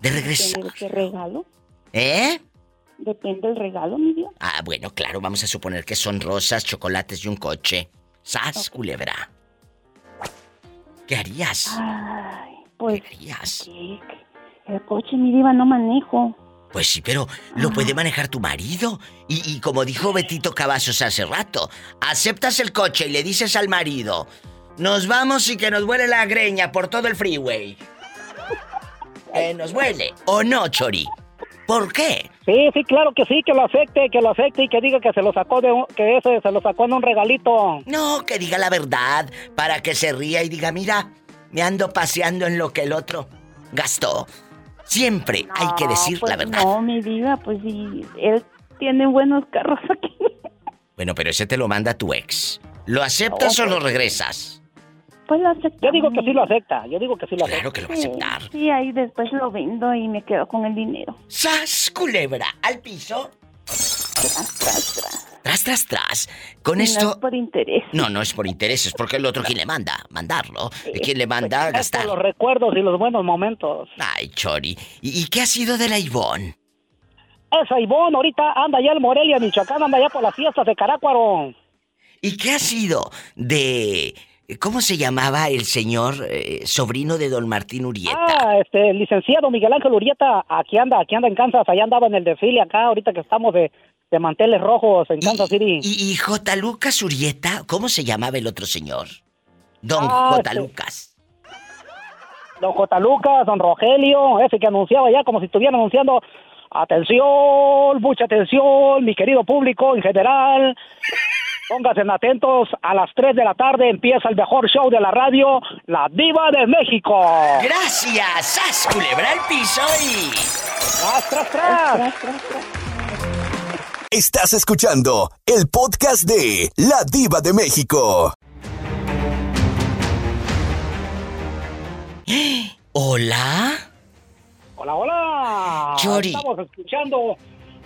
De regresar. Qué regalo. ¿Eh? Depende del regalo, mi diva. Ah, bueno, claro, vamos a suponer que son rosas, chocolates y un coche. ¡Sas, culebra! ¿Qué harías? Ay, pues. ¿Qué harías? El coche, mi diva, no manejo. Pues sí, pero lo puede manejar tu marido. Y, y como dijo Betito Cavazos hace rato, aceptas el coche y le dices al marido, nos vamos y que nos huele la greña por todo el freeway. Que nos huele. ¿O no, Chori? ¿Por qué? Sí, sí, claro que sí, que lo acepte, que lo acepte y que diga que se lo sacó de un- que ese se lo sacó en un regalito. No, que diga la verdad, para que se ría y diga, mira, me ando paseando en lo que el otro gastó. Siempre hay que decir pues la verdad. No, mi diva, pues sí, él tiene buenos carros aquí. Bueno, pero ese te lo manda tu ex. ¿Lo aceptas o lo regresas? Pues lo acepta. Yo digo que sí lo acepta, yo digo que sí lo acepta. Claro que lo va a aceptar. Sí, ahí después lo vendo y me quedo con el dinero. ¡Sas, culebra! Al piso. Tras, tras, tras. Tras, tras, tras. Con No esto. es por interés. No, no es por intereses, porque el otro quién le manda, mandarlo. ¿Quién le manda a Es por gastar? los recuerdos y los buenos momentos. Ay, Chori. ¿Y, y qué ha sido de la Ivonne? esa Ivonne ahorita anda allá en Morelia, Michoacán, anda allá por las fiestas de Carácuaro. ¿Y qué ha sido de... ¿Cómo se llamaba el señor eh, sobrino de don Martín Urieta? Ah, este, el licenciado Miguel Ángel Urieta, aquí anda, aquí anda en Kansas, allá andaba en el desfile acá, ahorita que estamos de, de manteles rojos en Kansas City. ¿Y, y J. Lucas Urieta? ¿Cómo se llamaba el otro señor? Don Ah, J. este- Lucas. Don J. Lucas, don Rogelio, ese que anunciaba ya como si estuviera anunciando, atención, mucha atención, mi querido público en general, pónganse atentos, a las 3 de la tarde empieza el mejor show de la radio, La Diva de México. Gracias, ¡Sas, culebra el piso y... ¡Tras, tras, tras! Estás escuchando el podcast de La Diva de México. ¿Hola? Hola, hola. Chori. Estamos escuchando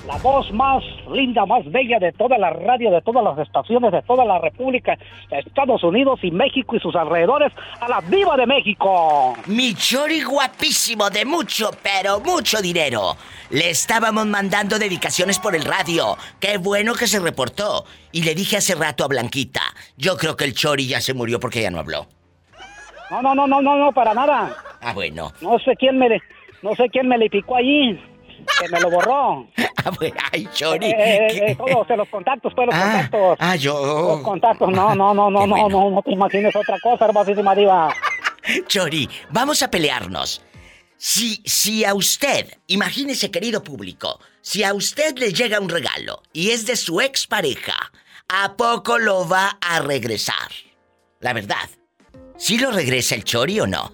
la voz más linda, más bella de toda la radio, de todas las estaciones, de toda la República, Estados Unidos y México y sus alrededores, a la Diva de México. Mi chori guapísimo de mucho, pero mucho dinero. Le estábamos mandando dedicaciones por el radio. Qué bueno que se reportó. Y le dije hace rato a Blanquita, yo creo que el chori ya se murió porque ya no habló. No, no, no, no, no, no, para nada. Ah, bueno. No sé quién me, le- no sé quién me le picó allí, que me lo borró. Ah, ay, chori. Eh, eh, eh, todos eh, los contactos, pues los Ah, contactos. ah, yo. Los contactos, no, no, no, no, no, no, no te imagines otra cosa, hermosísima diva. Chori, vamos a pelearnos. Si, si a usted, imagínese querido público, si a usted le llega un regalo y es de su expareja, ¿a poco lo va a regresar? La verdad, ¿sí lo regresa el Chori o no?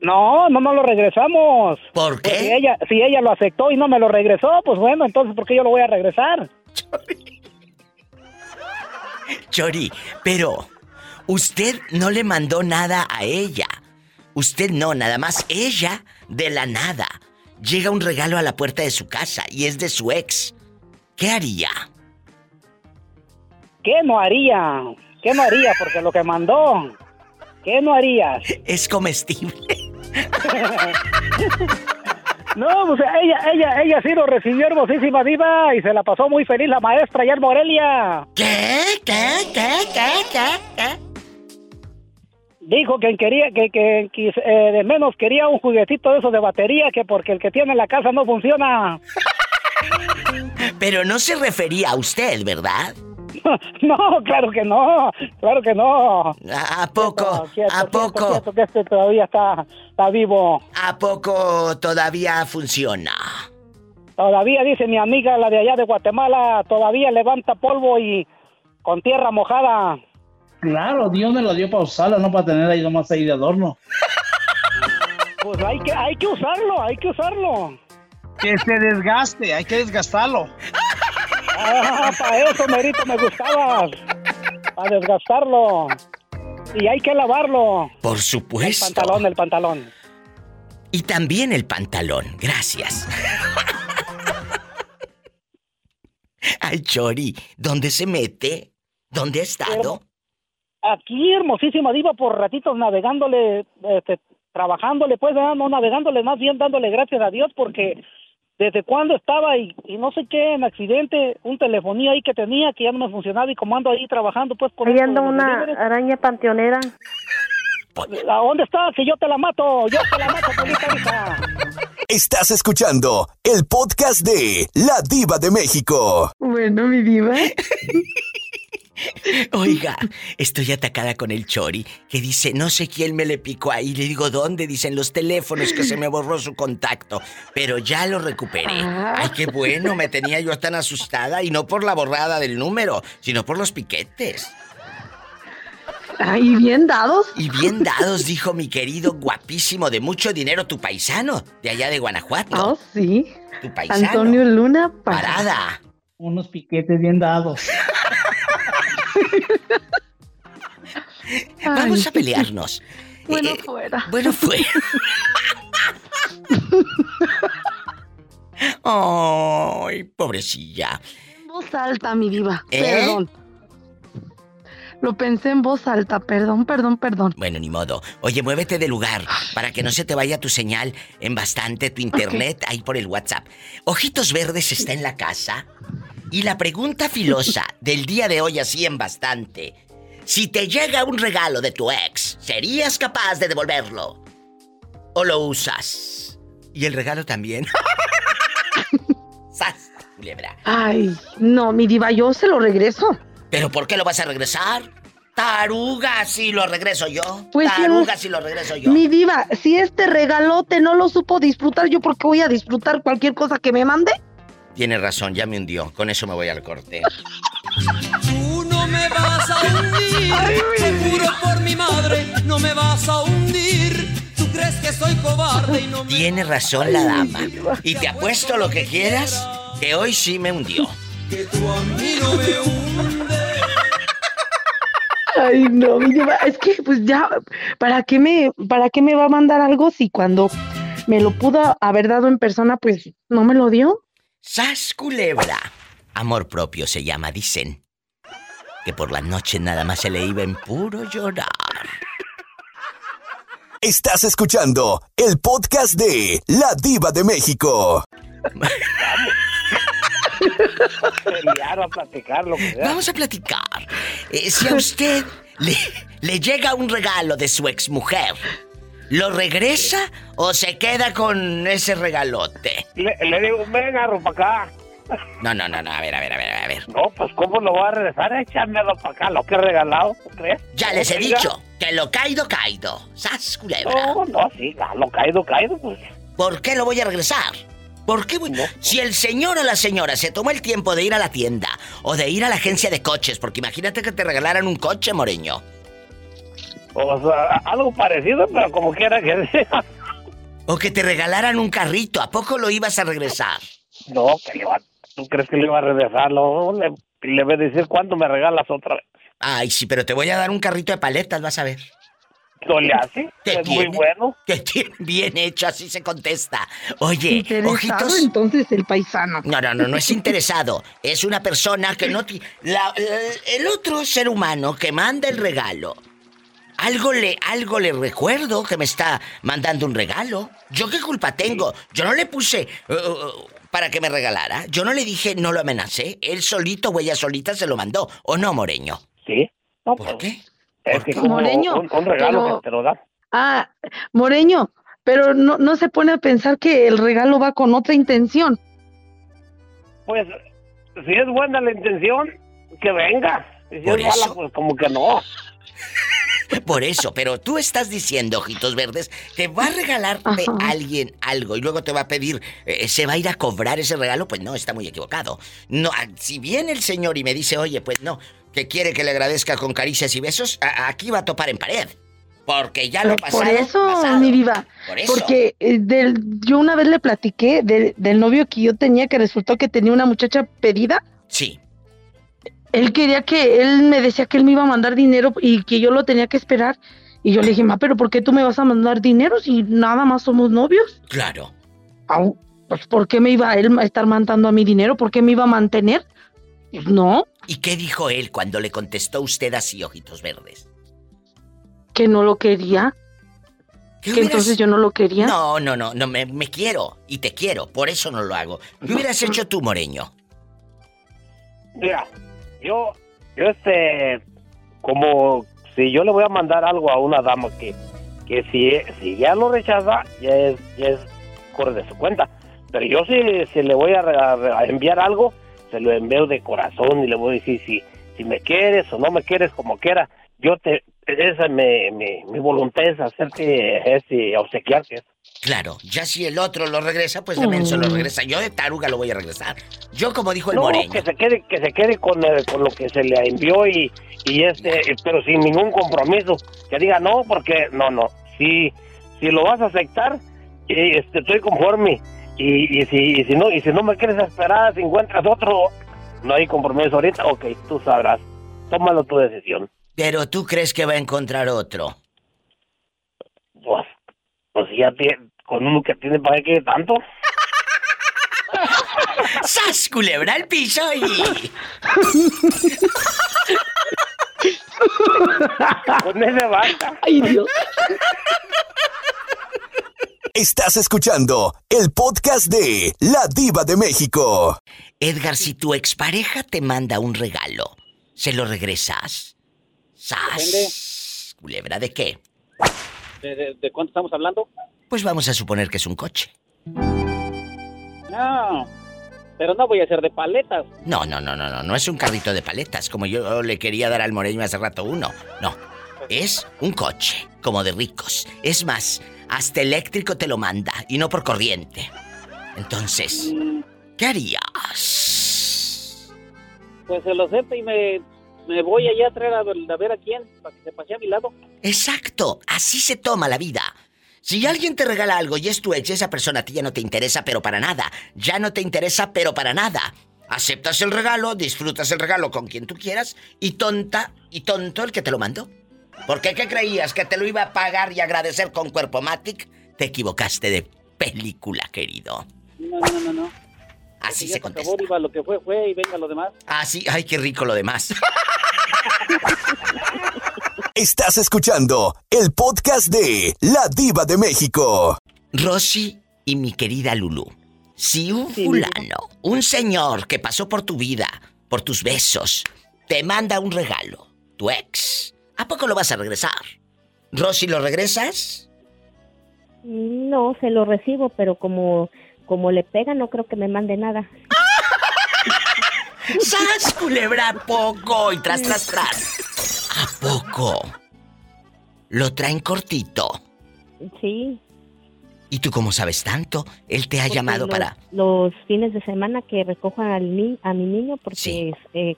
No, no nos lo regresamos. ¿Por qué? Si ella, si ella lo aceptó y no me lo regresó, pues bueno, entonces ¿por qué yo lo voy a regresar? Chori, pero usted no le mandó nada a ella. Usted no, nada más ella, de la nada, llega un regalo a la puerta de su casa y es de su ex. ¿Qué haría? ¿Qué no haría? ¿Qué no haría? Porque lo que mandó, ¿qué no harías? Es comestible. No, pues ella, ella, ella sí lo recibió hermosísima diva y se la pasó muy feliz la maestra allá en Morelia. ¿Qué? ¿Qué? ¿Qué? ¿Qué? ¿Qué? ¿Qué? Dijo que quería, que, que, que, eh, de menos quería un juguetito de esos de batería que porque el que tiene en la casa no funciona. Pero no se refería a usted, ¿verdad? No, claro que no, claro que no. ¿A, a poco? Quieto, ¿A poco? quieto, que este todavía está, está vivo. ¿A poco todavía funciona? Todavía, dice mi amiga, la de allá de Guatemala, todavía levanta polvo y con tierra mojada. Claro, Dios me lo dio para usarlo, no para tener ahí nomás ahí de adorno. Pues hay que, hay que usarlo, hay que usarlo. Que se desgaste, hay que desgastarlo. Ah, para eso, Merito, me gustabas. Para desgastarlo. Y hay que lavarlo. Por El supuesto. pantalón, el pantalón. Y también el pantalón. Gracias. Ay, Chori, ¿dónde se mete? ¿Dónde ha estado? Aquí, hermosísima diva, por ratitos navegándole, este, trabajándole, pues, no navegándole, más bien dándole gracias a Dios, porque desde cuando estaba y, y no sé qué, en accidente, un telefonía ahí que tenía que ya no me funcionaba y como ando ahí trabajando, pues, con Ahí anda una araña panteonera. ¿A dónde está? Que yo te la mato, yo te la mato, Polita, ahorita. Estás escuchando el podcast de La Diva de México. Bueno, mi diva. Oiga, estoy atacada con el Chori, que dice, no sé quién me le picó ahí. Le digo, ¿dónde? Dicen los teléfonos que se me borró su contacto. Pero ya lo recuperé. Ay, qué bueno, me tenía yo tan asustada. Y no por la borrada del número, sino por los piquetes. Ay, bien dados. Y bien dados, dijo mi querido guapísimo de mucho dinero, tu paisano, de allá de Guanajuato. Oh, sí. Tu paisano. Antonio Luna Parada. Unos piquetes bien dados. Vamos a pelearnos. Bueno, Eh, fuera. Bueno, fue. Ay, pobrecilla. En voz alta, mi diva. ¿Eh? Perdón. lo pensé en voz alta, perdón, perdón, perdón. Bueno, ni modo. Oye, muévete de lugar para que no se te vaya tu señal en bastante, tu internet, ahí por el WhatsApp. Ojitos Verdes está en la casa. Y la pregunta filosa del día de hoy, así en bastante. Si te llega un regalo de tu ex, ¿serías capaz de devolverlo? ¿O lo usas? Y el regalo también. ¡Sas! Culebra. Ay, no, mi diva, yo se lo regreso. ¿Pero por qué lo vas a regresar? Taruga si lo regreso yo. Pues Taruga si lo regreso yo. Mi diva, si este regalote no lo supo disfrutar, ¿yo por qué voy a disfrutar cualquier cosa que me mande? Tienes razón, ya me hundió. Con eso me voy al corte. Tú no me vas a hundir, te juro por mi madre, no me vas a hundir. Tú crees que soy cobarde y no me... Tiene razón la dama. Y te apuesto lo que quieras, que hoy sí me hundió. Que tú a mí no me hundes. Ay, no, es que pues ya, ¿para qué me, para qué me va a mandar algo si cuando me lo pudo haber dado en persona, pues no me lo dio? ¡Sas culebra! Amor propio se llama, dicen. Que por la noche nada más se le iba en puro llorar. Estás escuchando el podcast de La Diva de México. Pelear o a platicar, lo que sea. Vamos a platicar. Eh, si a usted le, le llega un regalo de su exmujer, ¿lo regresa o se queda con ese regalote? Le, le digo, venga, para acá. No, no, no, no, a ver, a ver, a ver, a ver. No, pues ¿cómo lo voy a regresar? Échamelo para acá, lo que he regalado, ¿tú crees? Ya les he dicho que lo caído, caído. ¡Sas, culebra! No, no, sí, lo caído, caído, pues. ¿Por qué lo voy a regresar? ¿Por qué voy? Si el señor o la señora se tomó el tiempo de ir a la tienda o de ir a la agencia de coches, porque imagínate que te regalaran un coche, Moreño. O sea, algo parecido, pero como quiera que sea. O que te regalaran un carrito, ¿a poco lo ibas a regresar? No, que le va- ¿tú crees que le iba a regresar? No, le, le voy a decir cuándo me regalas otra vez. Ay, sí, pero te voy a dar un carrito de paletas, vas a ver. ¿No le hace? ¿Qué Es muy tiene? bueno. Que tiene bien hecho, así se contesta. Oye, Interesado ojitos. entonces el paisano. No, no, no, no es interesado. Es una persona que no... la- la- el otro ser humano que manda el regalo. Algo le, algo le recuerdo que me está mandando un regalo. ¿Yo qué culpa tengo? Yo no le puse uh, uh, para que me regalara. Yo no le dije, no lo amenacé. Él solito o ella solita se lo mandó. ¿O no, Moreño? Sí. No, ¿Por qué? Es que como Moreño, un, un regalo pero- que te lo dan. Ah, Moreño, pero no, no se pone a pensar que el regalo va con otra intención. Pues, si es buena la intención, que venga. Y si Por es mala, eso. pues como que no. Por eso, pero tú estás diciendo, ojitos verdes, que va a regalarte Ajá. alguien algo y luego te va a pedir, eh, se va a ir a cobrar ese regalo, pues no, está muy equivocado. No, ah, si viene el señor y me dice, oye, pues no, que quiere que le agradezca con caricias y besos, a- aquí va a topar en pared. Porque ya lo pasado. Por eso, pasado. mi diva. Por eso. Porque eh, del, yo una vez le platiqué del, del novio que yo tenía que resultó que tenía una muchacha pedida. Sí. Él quería que, él me decía que él me iba a mandar dinero y que yo lo tenía que esperar. Y yo le dije, ma, pero ¿por qué tú me vas a mandar dinero si nada más somos novios? Claro. Au, Pues, ¿por qué me iba él a estar mandando a mi dinero? ¿Por qué me iba a mantener? Pues, no, ¿Y qué dijo él cuando le contestó usted así, ojitos verdes? que no lo quería. ¿Qué Que hubieras- entonces yo no lo quería. No, no, no, no, me, me quiero y te quiero, por eso no lo hago. ¿Qué hubieras hecho tú, Moreño? Mira, yo, yo este, como si yo le voy a mandar algo a una dama que, que si, si ya lo rechaza, ya es, ya es, corre de su cuenta. Pero yo si, si le voy a, a enviar algo, se lo envío de corazón y le voy a decir si, si me quieres o no me quieres, como quiera. Yo te, esa es mi, mi, mi voluntad es hacerte, este, obsequiarte. Claro, ya si el otro lo regresa, pues de menso lo regresa. Yo de taruga lo voy a regresar. Yo como dijo el no, Moreño. que se quede, que se quede con, el- con lo que se le envió y, y este, pero sin ningún compromiso. Que diga no, porque no, no. Si, si lo vas a aceptar, eh, este, estoy conforme. Y, y si, y si no, y si no me quieres esperar, si encuentras otro, no hay compromiso ahorita, ok, tú sabrás. Tómalo tu decisión. Pero tú crees que va a encontrar otro. Pues, pues ya tiene, con uno que tiene para qué tanto. ¡Sas, culebra al piso y... Con ese basta. Ay, Dios. Estás escuchando el podcast de La Diva de México. Edgar, si tu expareja te manda un regalo, ¿se lo regresas? ¡Sas! Culebra, ¿de qué? ¿De, de, de cuánto estamos hablando? Pues vamos a suponer que es un coche. No, pero no voy a hacer de paletas. No, no, no, no, no, no es un carrito de paletas como yo le quería dar al moreño hace rato uno. No, es un coche, como de ricos. Es más, hasta eléctrico te lo manda y no por corriente. Entonces, ¿qué harías? Pues se lo acepto y me, me voy allá a traer a, a ver a quién, para que se pase a mi lado. Exacto, así se toma la vida. Si alguien te regala algo y es tu ex, esa persona a ti ya no te interesa, pero para nada. Ya no te interesa, pero para nada. Aceptas el regalo, disfrutas el regalo con quien tú quieras y tonta y tonto el que te lo mandó. ¿Por qué? ¿Qué creías? ¿Que te lo iba a pagar y agradecer con cuerpo matic? Te equivocaste de película, querido. No, no, no, no. Así se contesta. Diva, lo que fue, fue y venga lo demás. Así, ay, qué rico lo demás. Estás escuchando el podcast de La Diva de México. Rosy y mi querida Lulu, si un fulano, un señor que pasó por tu vida, por tus besos, te manda un regalo, tu ex, ¿a poco lo vas a regresar? Rosy, ¿lo regresas? No, se lo recibo, pero como, como le pega, no creo que me mande nada. ¡Sas, culebra, a poco! Y tras, tras, tras. ¿A poco? Lo traen cortito. Sí. ¿Y tú cómo sabes tanto? Él te ha porque llamado los- para... Los fines de semana que recojo al ni- a mi niño porque eh,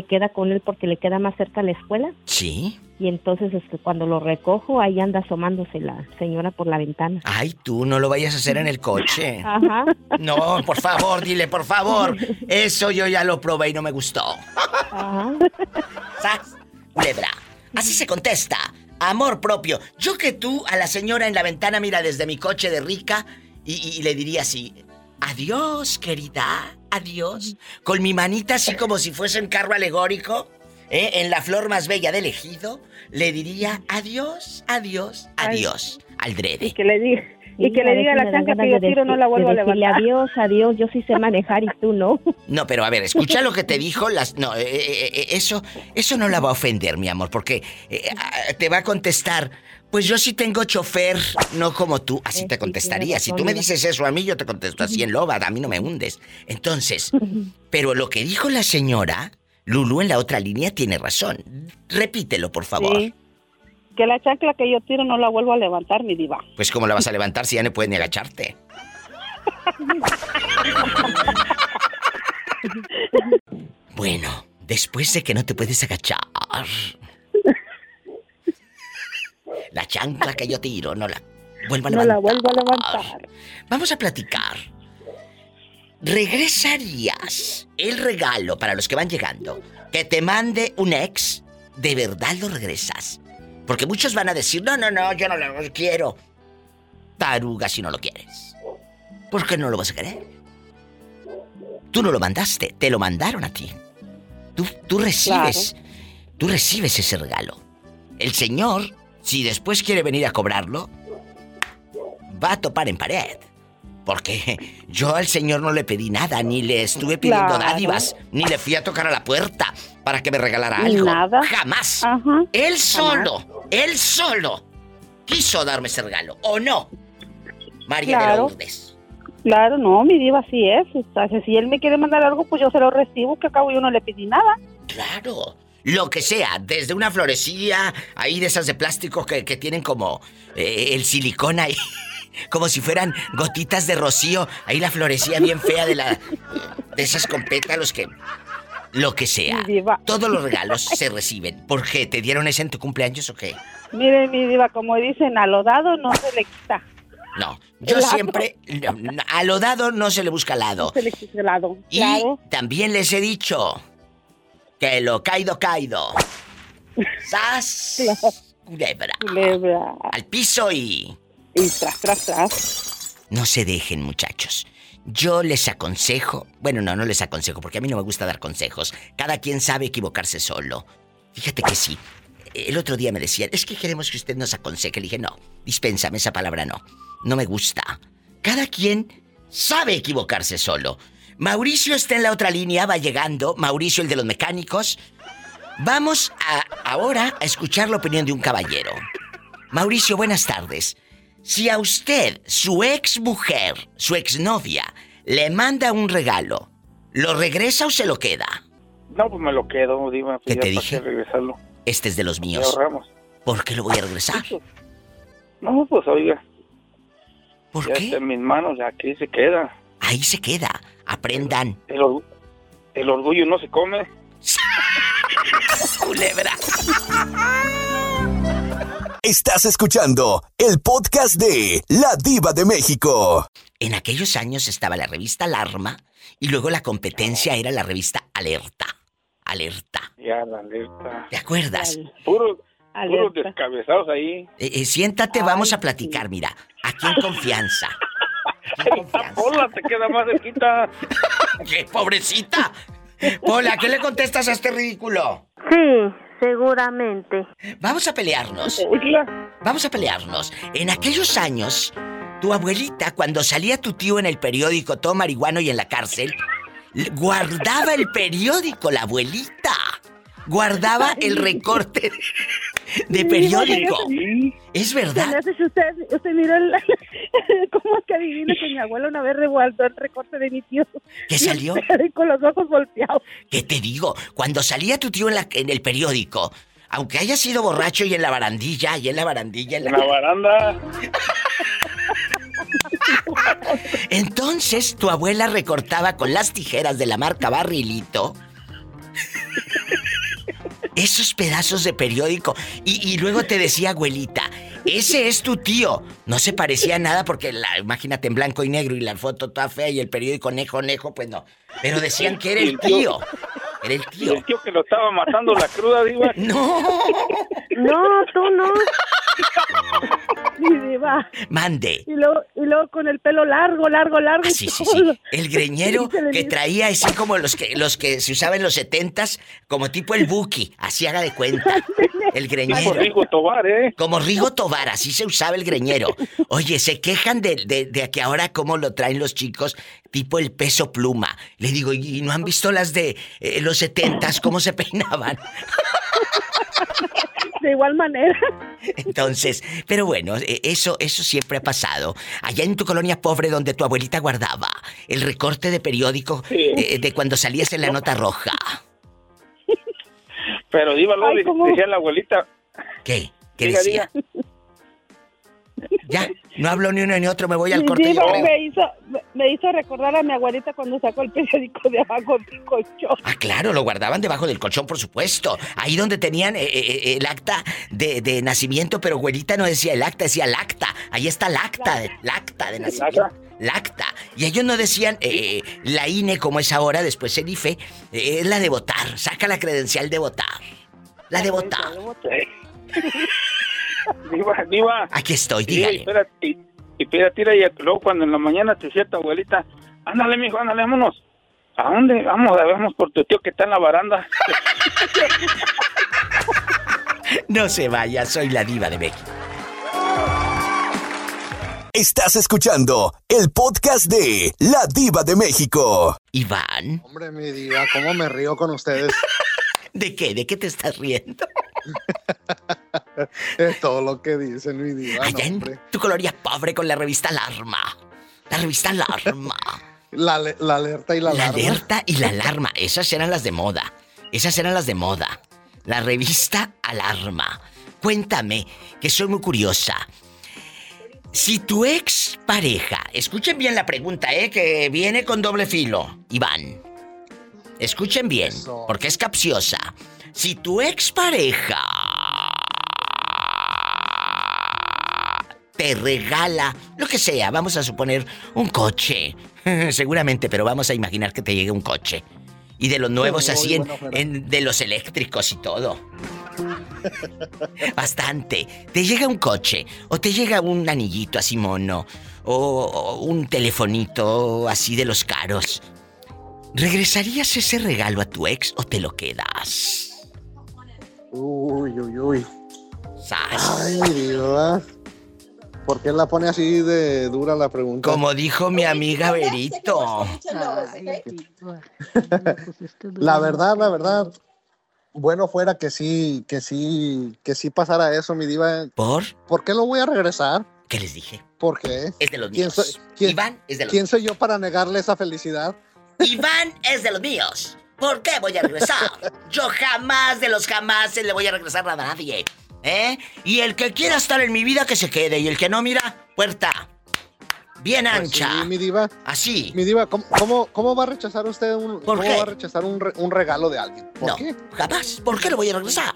se queda con él porque le queda más cerca la escuela. ¿Sí? Y entonces este, cuando lo recojo, ahí anda asomándose la señora por la ventana. Ay, tú no lo vayas a hacer en el coche. Ajá. No, por favor, dile, por favor. Eso yo ya lo probé y no me gustó. Ajá. ¿Sas? Culebra. Así se contesta. Amor propio. Yo que tú a la señora en la ventana mira desde mi coche de rica y, y- y le diría así. Adiós, querida. Adiós. Con mi manita así como si fuese un carro alegórico. ¿eh? En la flor más bella del ejido. Le diría adiós, adiós, adiós. Al drede. Y que le diga, y que le diga a la chancla que yo de tiro no la vuelvo a de levantar. adiós, adiós, yo sí sé manejar y tú no. No, pero a ver, escucha lo que te dijo las. No, eh, eh, eso, eso no la va a ofender, mi amor, porque eh, ah, te va a contestar. Pues yo sí tengo chofer, no como tú. Así te contestaría. Si tú me dices eso a mí, yo te contesto así en loba, a mí no me hundes. Entonces, pero lo que dijo la señora, Lulu en la otra línea tiene razón. Repítelo, por favor. Sí. Que la chancla que yo tiro no la vuelvo a levantar, mi diva. Pues cómo la vas a levantar si ya no puedes ni agacharte. Bueno, después de que no te puedes agachar. La chancla que yo tiro, no la vuelvo a No levantar. la vuelvo a levantar. Vamos a platicar. ¿Regresarías el regalo para los que van llegando? Que te mande un ex, ¿de verdad lo regresas? Porque muchos van a decir, no, no, no, yo no lo quiero. Taruga si no lo quieres. ¿Por qué no lo vas a querer? Tú no lo mandaste, te lo mandaron a ti. Tú, tú recibes, tú recibes ese regalo. El señor, si después quiere venir a cobrarlo, va a topar en pared. Porque yo al señor no le pedí nada, ni le estuve pidiendo Claro. dádivas, ni le fui a tocar a la puerta para que me regalara algo. Nada. Jamás. Ajá. Él solo, él solo quiso darme ese regalo, ¿o no? María de Claro. Lourdes. Claro, no, mi diva así es. O sea, si él me quiere mandar algo, pues yo se lo recibo, que acabo yo no le pedí nada. Claro. Lo que sea, desde una florecilla, ahí de esas de plástico que, que tienen como eh, el silicón ahí, como si fueran gotitas de rocío, ahí la florecilla bien fea de la de esas con pétalos que lo que sea. Todos los regalos se reciben. ¿Por qué? ¿Te dieron ese en tu cumpleaños o qué? Mire, mi diva, como dicen, a lo dado no se le quita. No, yo siempre no, a lo dado no se le busca lado. Se le quita lado. Y Claro. también les he dicho que lo caído caído. ¡Sas! Culebra. Culebra. Al piso y. Y tras, tras, tras. No se dejen, muchachos. Yo les aconsejo. Bueno, no, no les aconsejo, porque a mí no me gusta dar consejos. Cada quien sabe equivocarse solo. Fíjate que sí. el otro día me decían, es que queremos que usted nos aconseje. Le dije, no, dispénsame esa palabra, no. No me gusta. Cada quien sabe equivocarse solo. Mauricio está en la otra línea, va llegando. Mauricio, el de los mecánicos. Vamos a, ahora a escuchar la opinión de un caballero. Mauricio, buenas tardes. Si a usted, su ex mujer, su exnovia, le manda un regalo, ¿lo regresa o se lo queda? No, pues me lo quedo, Diva. ¿Qué te dije? regresarlo. Este es de los míos. ahorramos. ¿Por qué lo voy a regresar? No, pues oiga. ¿Por ya qué? está en mis manos, aquí se queda. Ahí se queda. Aprendan. El, orgu- el orgullo no se come. Culebra. Estás escuchando el podcast de La Diva de México. En aquellos años estaba la revista Alarma y luego la competencia era la revista Alerta. Alerta. Ya, la alerta. ¿Te acuerdas? Puros, descabezados ahí. Eh, eh, siéntate, vamos a platicar, mira. Aquí en confianza. Hola, te queda más cerquita. ¡Qué pobrecita! Hola, ¿qué le contestas a este ridículo? Sí, seguramente. Vamos a pelearnos. Vamos a pelearnos. En aquellos años, tu abuelita, cuando salía tu tío en el periódico todo marihuano y en la cárcel, guardaba el periódico, la abuelita. Guardaba el recorte de periódico. Es Se me verdad. hace usted, usted mira el, cómo es que adivina que mi abuela una vez reguardó el recorte de mi tío. ¿Qué salió? Con los ojos volteados. ¿Qué te digo? Cuando salía tu tío en, la- en el periódico, aunque haya sido borracho y en la barandilla, y en la barandilla, en la, En la baranda. Entonces tu abuela recortaba con las tijeras de la marca Barrilito esos pedazos de periódico y, y luego te decía abuelita, ese es tu tío. No se parecía a nada porque la, imagínate en blanco y negro y la foto toda fea y el periódico nejo nejo, pues no. Pero decían que era el tío. Era el tío. el tío que lo estaba matando la cruda, Diva. No. No, tú no. Mi diva. Mande. Y luego, y luego con el pelo largo, largo, largo. Ah, sí, sí, sí. El greñero que traía así como los que los que se usaba en los setentas, como tipo el Buki, así haga de cuenta. El greñero. Como Rigo Tobar, ¿eh? Como Rigo Tobar, así se usaba el greñero. Oye, se quejan de, de, de que ahora cómo lo traen los chicos, tipo el peso pluma. Le digo, ¿y no han visto las de eh, los setentas, cómo se peinaban? De igual manera. Entonces, pero bueno, eh, eso, eso siempre ha pasado. Allá en tu colonia pobre donde tu abuelita guardaba el recorte de periódico de cuando salías en la nota roja. Pero Diva, lo Ay, ¿cómo? decía la abuelita. ¿Qué? ¿Qué Diga, decía? diga. Ya, no hablo ni uno ni otro, me voy al corte. diva luego- me hizo, me- me hizo recordar a mi abuelita cuando sacó el periódico de abajo del colchón. Ah, claro, lo guardaban debajo del colchón, por supuesto. Ahí donde tenían eh, eh, el acta de, de nacimiento, pero güerita no decía el acta, decía el acta. Ahí está el acta, de- el acta de nacimiento. El acta. Y ellos no decían eh, la INE como es ahora, después el IFE, eh, es la de votar. Saca la credencial de votar. La de votar. Diva, Diva. Aquí estoy, Diva, dígale. y espérate, y, y espérate, tira, y luego cuando en la mañana te decía tu abuelita, ándale, mijo, ándale, vámonos. ¿A dónde? Vamos, a vamos por tu tío que está en la baranda. No se vaya, soy la diva de México. Estás escuchando el podcast de La Diva de México. Iván. Hombre, mi diva, ¿cómo me río con ustedes? ¿De qué? ¿De qué te estás riendo? Es todo lo que dicen, mi diva. Allá en tu colonia pobre con la revista Alarma. La revista Alarma. La, ale- la alerta y la, La alarma. alerta y la alarma. Esas eran las de moda. Esas eran las de moda. La revista Alarma. Cuéntame, que soy muy curiosa. Si tu ex pareja, escuchen bien la pregunta, ¿eh? Que viene con doble filo, Iván. Escuchen bien, porque es capciosa. Si tu ex pareja te regala lo que sea, vamos a suponer un coche, seguramente, pero vamos a imaginar que te llegue un coche. Y de los nuevos así, en, de los eléctricos y todo. Bastante. Te llega un coche, o te llega un anillito así mono, o, o un telefonito así de los caros. ¿Regresarías ese regalo a tu ex o te lo quedas? Uy, uy, uy. ¡Sas! Ay, diva. ¿Por qué la pone así de dura la pregunta? Como dijo mi amiga Berito. La verdad, la verdad. Bueno fuera que sí, que sí, que sí pasara eso, mi diva. ¿Por? ¿Por qué lo voy a regresar? ¿Qué les dije? ¿Por qué? Es de los ¿Quién míos. soy, quién- Iván es de los ¿Quién soy yo para negarle esa felicidad? Iván es de los míos. ¿Por qué voy a regresar? Yo jamás de los jamás le voy a regresar a nadie. ¿Eh? Y el que quiera estar en mi vida, que se quede. Y el que no, mira, puerta. Bien Pues ancha. sí, mi diva. Así. Mi diva, ¿cómo, cómo, cómo va a rechazar usted un, ¿Por cómo qué? va a rechazar un, re- un regalo de alguien? ¿Por No, qué? jamás. ¿Por qué lo voy a regresar?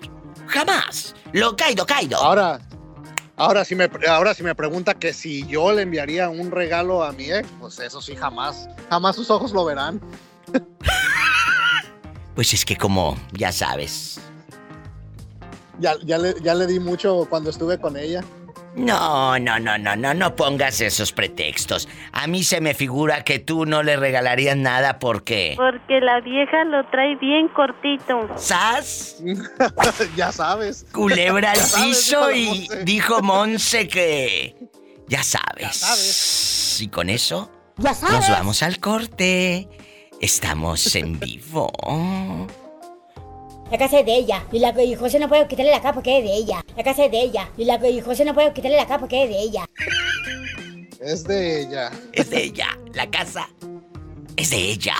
Jamás. Lo caído, caído. Ahora, ahora si me ahora si me pregunta que si yo le enviaría un regalo a mi ex, pues eso sí jamás, jamás sus ojos lo verán. Pues es que como, ya sabes. Ya, ya, le, ya le di mucho cuando estuve con ella. No, no, no, no, no, no pongas esos pretextos. A mí se me figura que tú no le regalarías nada porque... Porque la vieja lo trae bien cortito. ¿Sas? ya sabes. Culebra al Ya sabes, piso y Monse. dijo Monse que... Ya sabes. Y con eso Ya nos sabes. vamos al corte. Estamos en vivo. La casa es de ella. Y, la, y José no puede quitarle la capa porque es de ella. La casa es de ella. Y, la, y José no puede quitarle la capa porque es de ella. Es de ella. Es de ella. La casa es de ella.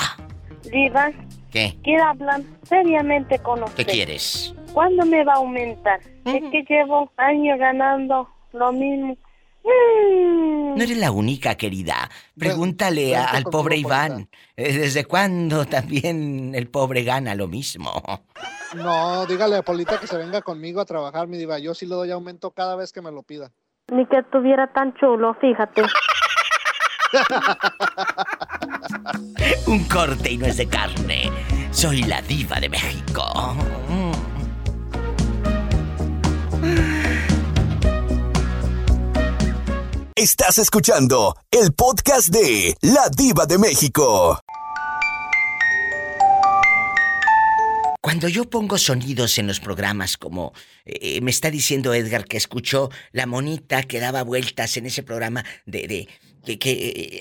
Diva, ¿Qué? quiero hablar seriamente con usted. ¿Qué quieres? ¿Cuándo me va a aumentar? Es que llevo años ganando lo mismo. Mm. No eres la única, querida. Pregúntale a- al pobre Iván. eh, ¿Desde cuándo también el pobre gana lo mismo? No, dígale a Polita que se venga conmigo a trabajar, mi diva. Yo sí le doy aumento cada vez que me lo pida. Ni que estuviera tan chulo, fíjate. Un corte y no es de carne. Soy la diva de México. Estás escuchando el podcast de La Diva de México. Cuando yo pongo sonidos en los programas como eh, me está diciendo Edgar que escuchó la monita que daba vueltas en ese programa de, de que, que,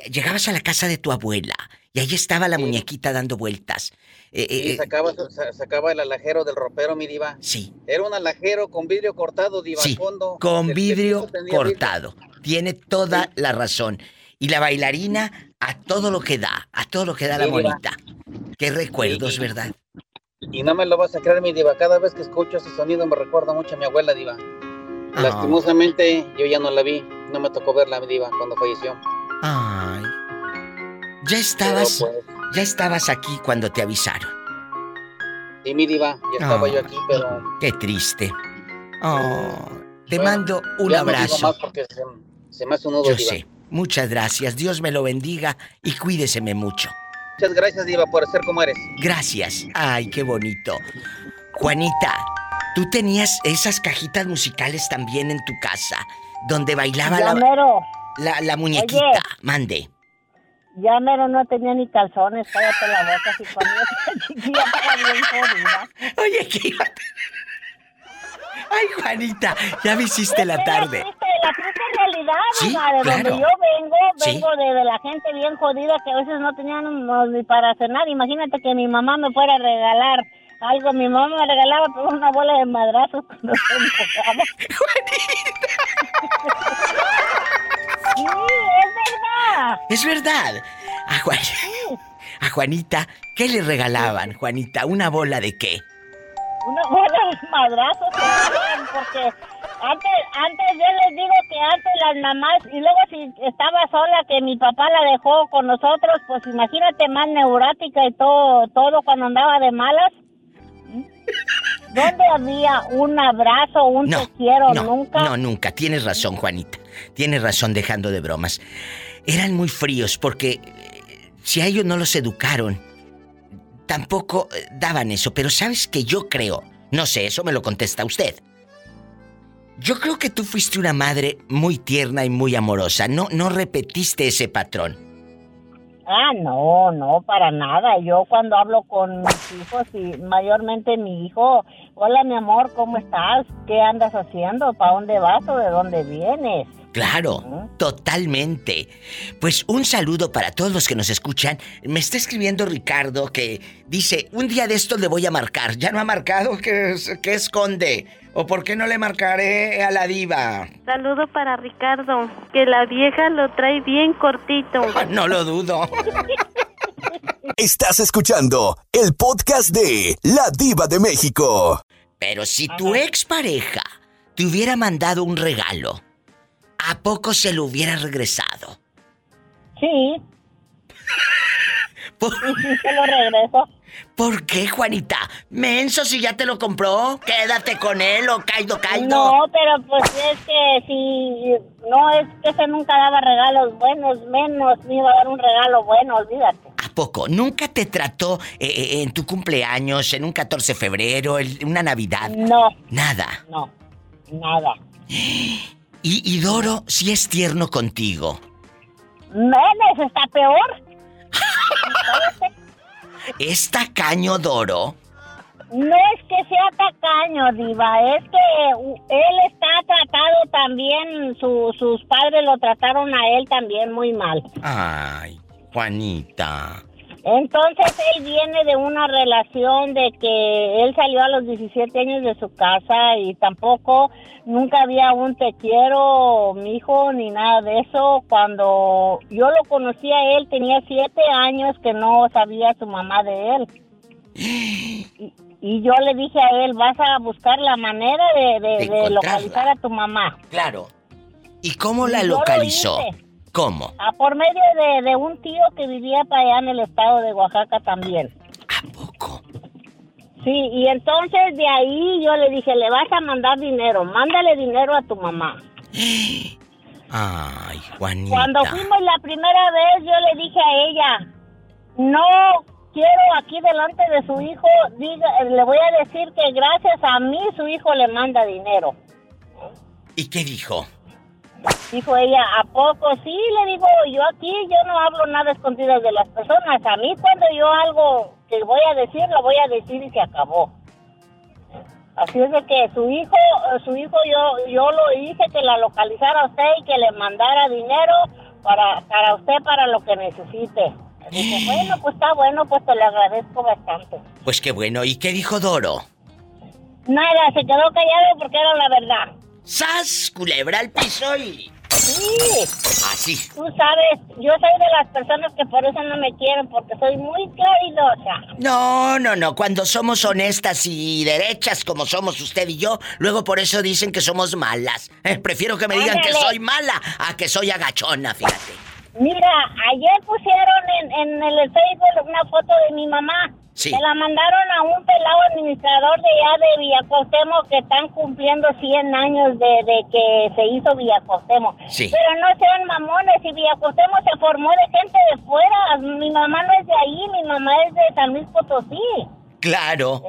eh, llegabas a la casa de tu abuela y ahí estaba la muñequita dando vueltas. Eh, Sí, eh, sacaba, sa- sacaba el alajero del ropero, mi diva. Sí. Era un alajero con vidrio cortado, diva, Sí, fondo. con El vidrio cortado. Tiene toda la razón. Y la bailarina a todo lo que da, a todo lo que da la monita. Qué recuerdos, ¿verdad? Y no me lo vas a creer, mi diva. Cada vez que escucho ese sonido me recuerda mucho a mi abuela, diva. Ah. Lastimosamente, yo ya no la vi. No me tocó verla, mi diva, cuando falleció. Ay. Ya estabas, Pero, pues, ya estabas aquí cuando te avisaron. Sí, mi diva, ya estaba yo aquí, pero... Qué triste. Oh, te Bueno, mando un ya no digo abrazo. más porque se, se me hace un nudo, Yo diva. sé. Muchas gracias. Dios me lo bendiga y cuídeseme mucho. Muchas gracias, diva, por ser como eres. Gracias. Ay, qué bonito. Juanita, tú tenías esas cajitas musicales también en tu casa, donde bailaba Ya la, mero, la, la muñequita. Oye. Mande. ya mero no tenía ni calzones, cállate la boca, si cuando yo chiquilla bien jodida. Oye, ¿qué iba Ay, Juanita, ya me hiciste la tarde. La triste realidad, Sí, de claro. donde yo vengo, Sí. vengo de, de la gente bien jodida que a veces no tenían ni para cenar. Imagínate que mi mamá me fuera a regalar algo, mi mamá me regalaba una bola de madrazos cuando se enfocaba. sí, es verdad. Es verdad. A, Juan- a Juanita, ¿qué le regalaban, Juanita? ¿Una bola de qué? Bola de madrazos porque antes, antes yo les digo que antes las mamás, y luego si estaba sola, que mi papá la dejó con nosotros, pues imagínate más neurática y todo, todo cuando andaba de malas. ¿Dónde había un abrazo, un No, te quiero? no, Nunca. No, nunca. Tienes razón, Juanita. Tienes razón dejando de bromas. Eran muy fríos porque eh, si a ellos no los educaron, tampoco eh, daban eso. Pero sabes que yo creo, no sé, eso me lo contesta usted. Yo creo que tú fuiste una madre muy tierna y muy amorosa. No, no repetiste ese patrón. Ah, no, no, para nada. Yo cuando hablo con mis hijos y mayormente mi hijo, hola mi amor, ¿cómo estás? ¿Qué andas haciendo? ¿Para dónde vas o de dónde vienes? Claro, totalmente. Pues un saludo para todos los que nos escuchan. Me está escribiendo Ricardo que dice, un día de esto le voy a marcar. Ya no ha marcado, ¿qué, qué esconde? ¿O por qué no le marcaré a la diva? Saludo para Ricardo, que la vieja lo trae bien cortito. No lo dudo. Estás escuchando el podcast de La Diva de México. Pero si tu expareja te hubiera mandado un regalo, ¿a poco se lo hubiera regresado? Sí. ¿Por... Y sí se lo regreso. ¿Por qué, Juanita? Menso, si ya te lo compró, quédate con él o caido, caido. No, pero pues es que si no es que ese nunca daba regalos buenos, menos me iba a dar un regalo bueno, olvídate. ¿A poco? ¿Nunca te trató eh, eh, en tu cumpleaños, en un 14 de febrero, en una Navidad? No. Nada. No, nada. Y, y Doro sí es tierno contigo. Menos está peor. ¿Es tacaño, Doro? No es que sea tacaño, Diva, es que él está tratado también, su- sus padres lo trataron a él también muy mal. Ay, Juanita. Entonces él viene de una relación de que él salió a los 17 años de su casa y tampoco nunca había un te quiero, mi hijo, ni nada de eso. Cuando yo lo conocí a él tenía 7 años que no sabía su mamá de él. Y, y yo le dije a él, vas a buscar la manera de, de- localizar a tu mamá. Claro. ¿Y cómo la Y yo lo localizó? hice. ¿Cómo? Ah, por medio de, de un tío que vivía para allá en el estado de Oaxaca también. ¿A poco? Sí, y entonces de ahí yo le dije, le vas a mandar dinero, mándale dinero a tu mamá. Ay, Juanita. Cuando fuimos la primera vez, yo le dije a ella, no quiero aquí delante de su hijo, diga, le voy a decir que gracias a mí su hijo le manda dinero. ¿Y qué dijo? Dijo ella, ¿a poco sí? Le digo, yo aquí, yo no hablo nada escondido de las personas. A mí cuando yo algo que voy a decir, lo voy a decir y se acabó. Así es de que su hijo, su hijo yo, yo lo hice que la localizara a usted y que le mandara dinero para, para usted para lo que necesite. Dije, bueno, pues está bueno, pues te lo agradezco bastante. Pues qué bueno. ¿Y qué dijo Doro? Nada, se quedó callado porque era la verdad. ¡Sas! Culebra al piso y... Sí. Así. Tú sabes, yo soy de las personas que por eso no me quieren, porque soy muy claridosa. No, no, no. Cuando somos honestas y derechas como somos usted y yo, luego por eso dicen que somos malas. Eh, prefiero que me digan que soy mala a que soy agachona, fíjate. Mira, ayer pusieron en, en el Facebook una foto de mi mamá. Sí. Me la mandaron a un pelado administrador de allá de Villacostemo que están cumpliendo 100 años de, de que se hizo Villacostemo. Sí. Pero no sean mamones, y Villacostemo se formó de gente de fuera. Mi mamá no es de ahí, mi mamá es de San Luis Potosí. Claro.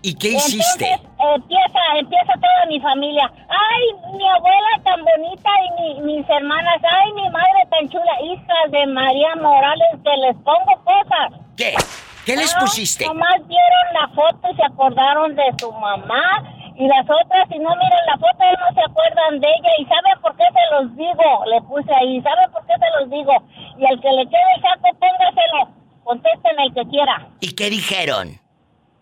¿Y qué hiciste? eh, empieza, empieza toda mi familia. Ay, mi abuela tan bonita y mi- mis hermanas. Ay, mi madre tan chula. Hijas de María Morales, que les pongo cosas. ¿Qué? ¿Qué les No, pusiste? Nomás vieron la foto y se acordaron de su mamá. Y las otras, si no miran la foto, no se acuerdan de ella. ¿Y saben por qué se los digo? Le puse ahí. ¿Saben por qué se los digo? Y al que le quede el saco, póngaselo. Contesten el que quiera. ¿Y qué dijeron?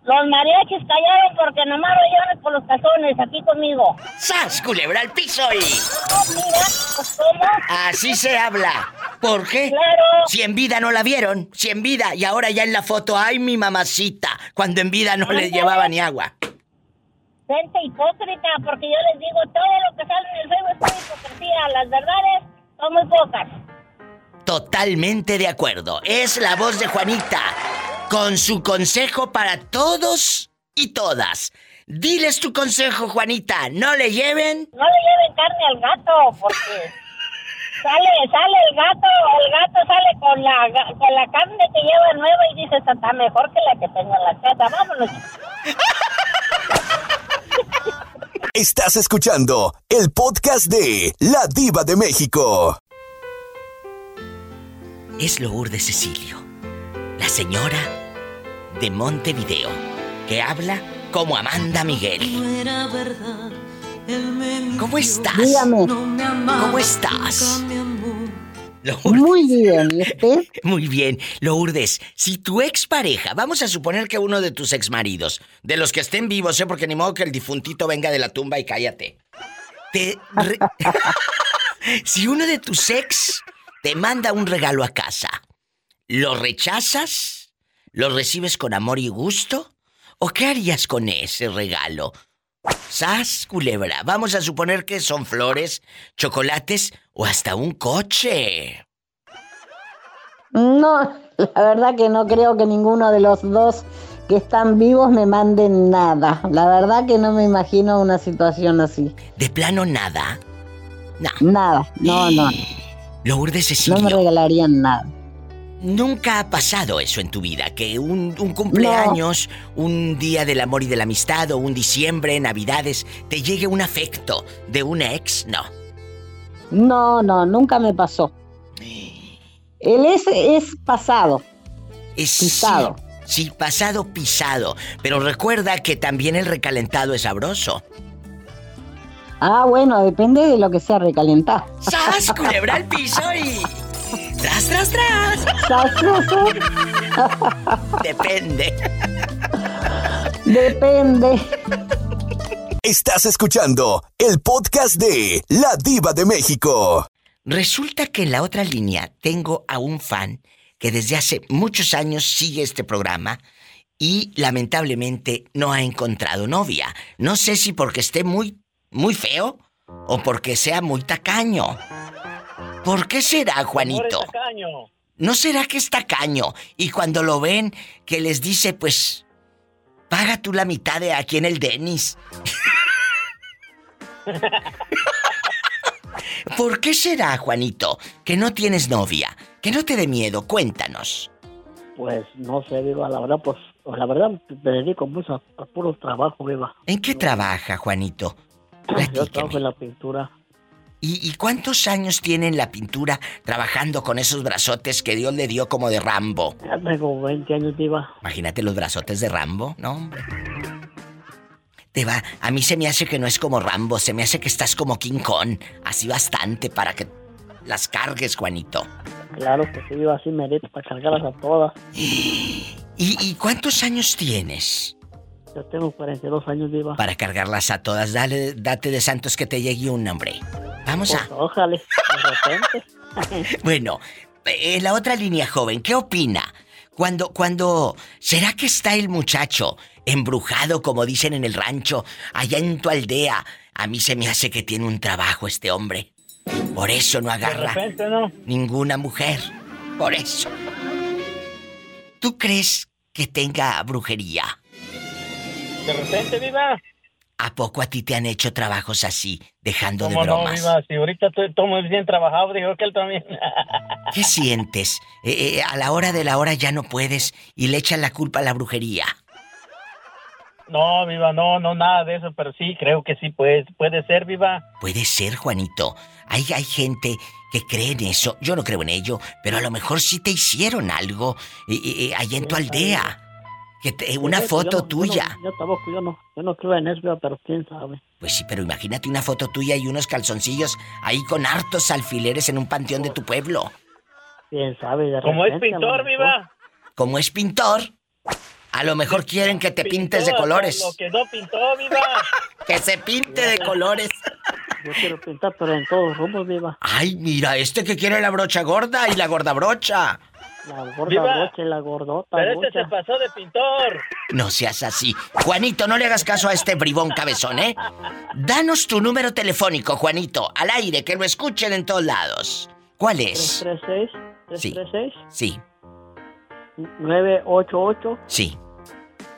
Los mariachis callaron porque nomás lo llevan por los calzones aquí conmigo. ¡Sas! Culebra al piso y... Mira, pues cómo. Así se habla. ¿Por qué? Claro. Si en vida no la vieron, si en vida, y ahora ya en la foto, ¡ay, mi mamacita! Cuando en vida no le llevaba ni agua. Gente hipócrita, porque yo les digo, todo lo que sale en el Facebook es hipocresía. Las verdades son muy pocas. Totalmente de acuerdo. Es la voz de Juanita. Con su consejo para todos y todas. Diles tu consejo, Juanita. No le lleven. No le lleven carne al gato, porque sale, sale el gato, el gato sale con la, con la carne que lleva nueva y dice, está mejor que la que tengo en la casa. Vámonos. Estás escuchando el podcast de La Diva de México. Es Lourdes Cecilio, la señora de Montevideo, que habla como Amanda Miguel. ¿Cómo estás? Dígame. ¿Cómo estás? Muy bien, ¿y usted? Muy bien. Lourdes, si tu expareja, vamos a suponer que uno de tus exmaridos, de los que estén vivos, ¿eh? porque ni modo que el difuntito venga de la tumba y cállate. Te re- si uno de tus ex te manda un regalo a casa, ¿lo rechazas? ¿Lo recibes con amor y gusto? ¿O qué harías con ese regalo? Sas, culebra. Vamos a suponer que son flores, chocolates o hasta un coche. No, la verdad que no creo que ninguno de los dos que están vivos me manden nada. La verdad que no me imagino una situación así. ¿De plano nada? Nada, no, no. Lourdes No me regalarían nada. nunca ha pasado eso en tu vida, que un, un cumpleaños, un día del amor y de la amistad o un diciembre, navidades, te llegue un afecto de un ex, no. No, no, nunca me pasó. El es es pasado. Es Pisado. Sí, sí, pasado pisado. Pero recuerda que también el recalentado es sabroso. Ah, bueno, depende de lo que sea recalentar. ¡Sas, culebra al piso y... ¡Tras, tras, tras! Sas, tras, tras. Depende. Depende. Estás escuchando el podcast de La Diva de México. Resulta que en la otra línea tengo a un fan que desde hace muchos años sigue este programa y lamentablemente no ha encontrado novia. No sé si porque esté muy, muy feo o porque sea muy tacaño. ¿Por qué será, Juanito? ¿No será que es tacaño? Y cuando lo ven, que les dice, pues, paga tú la mitad de aquí en el Denis. ¿Por qué será, Juanito, que no tienes novia? Que no te dé miedo, cuéntanos. Pues no sé, Viva, la verdad, pues la verdad me dedico mucho a, a puro trabajo, Viva. ¿En qué trabaja, Juanito? Yo trabajo en la pintura. ¿Y, y cuántos años tiene en la pintura trabajando con esos brazotes que Dios le dio como de Rambo? Ya tengo 20 años, Viva. Imagínate los brazotes de Rambo, ¿no? hombre? Te va, a mí se me hace que no es como Rambo, se me hace que estás como King Kong, así bastante para que las cargues, Juanito. Claro que sí, Viva, así merito para cargarlas a todas. ¿Y, y cuántos años tienes Yo tengo 42 años, Viva. para cargarlas a todas? Dale, date de santos que te llegue un hombre. Vamos a... Pues, ojalá, de repente. Bueno, en la otra línea joven, ¿qué opina? Cuando, cuando, ¿será que está el muchacho embrujado, como dicen en el rancho, allá en tu aldea? A mí se me hace que tiene un trabajo este hombre. Por eso no agarra repente, ¿no? ninguna mujer. Por eso. ¿Tú crees que tenga brujería? De repente, Viva. ¿A poco a ti te han hecho trabajos así, dejando de ¿Cómo no, bromas? Viva? Si ahorita estoy todo muy bien trabajado, dijo que él también. ¿Qué sientes? Eh, eh, a la hora de la hora ya no puedes y le echan la culpa a la brujería. No, Viva, no, no, nada de eso, pero sí, creo que sí puede, puede ser, Viva. Puede ser, Juanito. Hay, hay gente que cree en eso. Yo no creo en ello, pero a lo mejor sí te hicieron algo eh, eh, allá en tu aldea. Que te- una Yo foto no- yo tuya. no- Yo tampoco, yo no, yo no creo en eso, pero quién sabe. Pues sí, pero imagínate una foto tuya y unos calzoncillos ahí con hartos alfileres en un panteón de tu pueblo. Quién sabe, de Como es pintor. Viva. Como es pintor, a lo mejor quieren que te pintes de colores. Lo que no pintó, Viva. Que se pinte de colores. Yo quiero pintar, pero en todos rumbos, Viva. Ay, mira, este que quiere la brocha gorda y la gorda brocha. La gorda Viva. y la gordota Pero este brocha. se pasó de pintor. No seas así. Juanito, no le hagas caso a este bribón cabezón, ¿eh? Danos tu número telefónico, Juanito, al aire, que lo escuchen en todos lados. ¿Cuál es? 336, Sí. 336, Sí, 988, sí.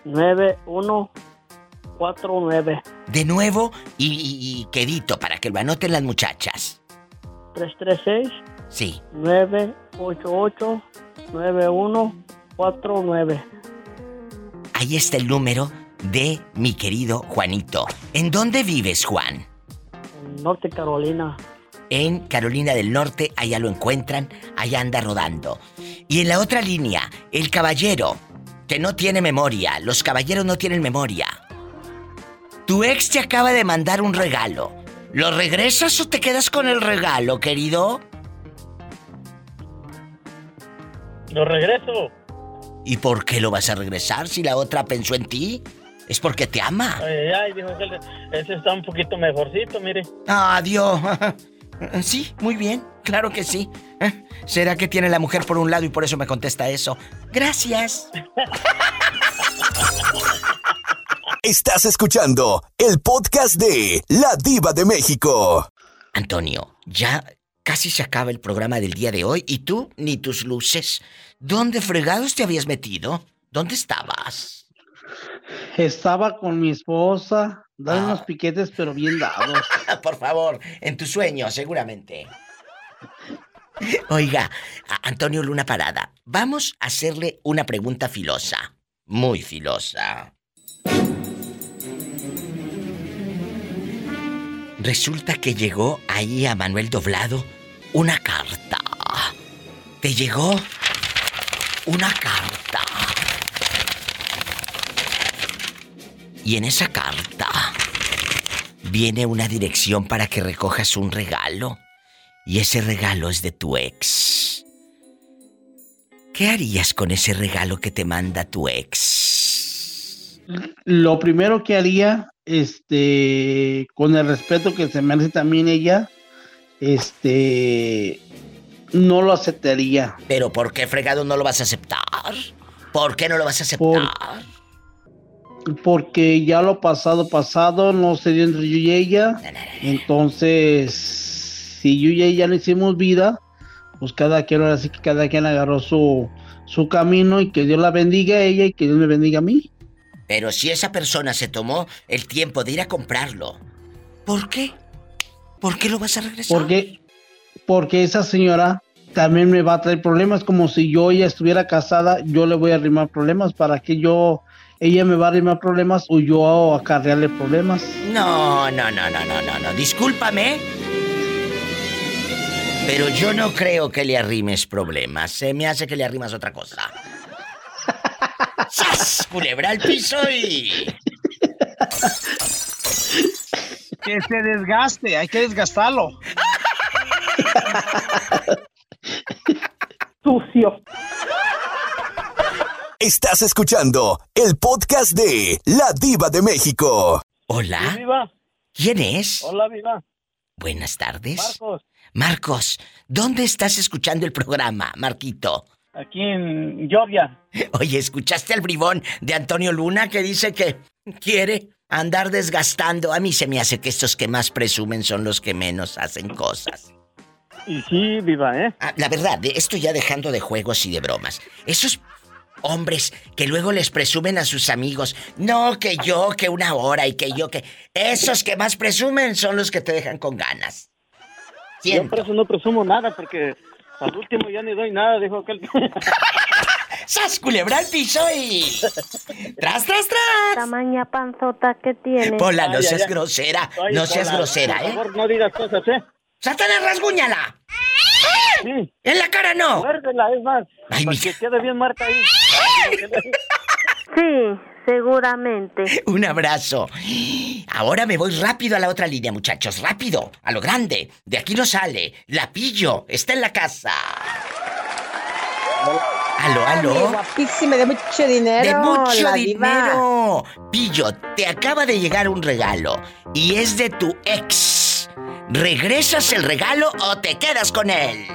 9149. De nuevo y, y- y quedito para que lo anoten las muchachas. 336, Sí. 988, 9149. Ahí está el número de mi querido Juanito. ¿En dónde vives, Juan? En Norte Carolina. en Carolina del Norte, allá lo encuentran, allá anda rodando. Y en la otra línea, el caballero, que no tiene memoria, los caballeros no tienen memoria. Tu ex te acaba de mandar un regalo. ¿Lo regresas o te quedas con el regalo, querido? Lo regreso. ¿Y por qué lo vas a regresar si la otra pensó en ti? Es porque te ama. Ay, ay, ay, dijo que ese está un poquito mejorcito, mire. Adiós. Sí, muy bien, claro que sí. ¿Será que tiene la mujer por un lado y por eso me contesta eso? Gracias. Estás escuchando el podcast de La Diva de México. Antonio, ya casi se acaba el programa del día de hoy y tú ni tus luces. ¿Dónde fregados te habías metido? ¿Dónde estabas? Estaba con mi esposa, dando unos piquetes, pero bien dados. Por favor, en tu sueño, seguramente. Oiga, Antonio Luna Parada, vamos a hacerle una pregunta filosa. Muy filosa. Resulta que llegó ahí a Manuel Doblado una carta. ¿Te llegó una carta? Y en esa carta viene una dirección para que recojas un regalo. Y ese regalo es de tu ex. ¿Qué harías con ese regalo que te manda tu ex? Lo primero que haría, este, con el respeto que se merece también ella, este, no lo aceptaría. Pero ¿por qué fregado no lo vas a aceptar? ¿Por qué no lo vas a aceptar? Porque ya lo pasado, pasado, no se dio entre yo y ella. Entonces, si yo y ella no hicimos vida, pues cada quien, ahora sí que cada quien agarró su, su camino y que Dios la bendiga a ella y que Dios me bendiga a mí. Pero si esa persona se tomó el tiempo de ir a comprarlo, ¿por qué? ¿Por qué lo vas a regresar? Porque, porque esa señora también me va a traer problemas, como si yo ella estuviera casada, yo le voy a arrimar problemas, para que yo, ella me va a arrimar problemas o yo acarrearle problemas. No, no, no, no, no, no, no. Discúlpame. Pero yo no creo que le arrimes problemas. Se me hace que le arrimas otra cosa. ¡Sas! Culebra al piso y. Que se desgaste, hay que desgastarlo. Sucio. Estás escuchando el podcast de La Diva de México. Hola. Viva. ¿Quién es? Hola, viva. Buenas tardes. Marcos, Marcos, ¿dónde estás escuchando el programa, Marquito? aquí en Georgia. Oye, ¿escuchaste al bribón de Antonio Luna que dice que quiere andar desgastando? A mí se me hace que estos que más presumen son los que menos hacen cosas. Y sí, viva, ¿eh? Ah, la verdad, esto ya dejando de juegos y de bromas. Esos hombres que luego les presumen a sus amigos, no que yo, que una hora y que yo, que... Esos que más presumen son los que te dejan con ganas. Yo por eso no presumo nada, porque al último ya ni doy nada, dijo aquel. ¡Sas, culebra al piso y... ¡Tras, tras, tras! Tamaña panzota que tiene. Pola, no seas grosera, Ay, no seas Pola, grosera, Por ¿eh? favor, no digas cosas, ¿eh? ¡Satanás, rasguñala! ¡En la cara no! Muérdela, es más. Ay, para mi- que quede bien muerta ahí. Sí, seguramente. Un abrazo. Ahora me voy rápido a la otra línea, muchachos. Rápido. A lo grande. De aquí no sale. La pillo. Está en la casa. Aló, aló. Guapísima, de mucho dinero. De mucho diva. dinero. Pillo, te acaba de llegar un regalo. Y es de tu ex. ¿Regresas el regalo o te quedas con él?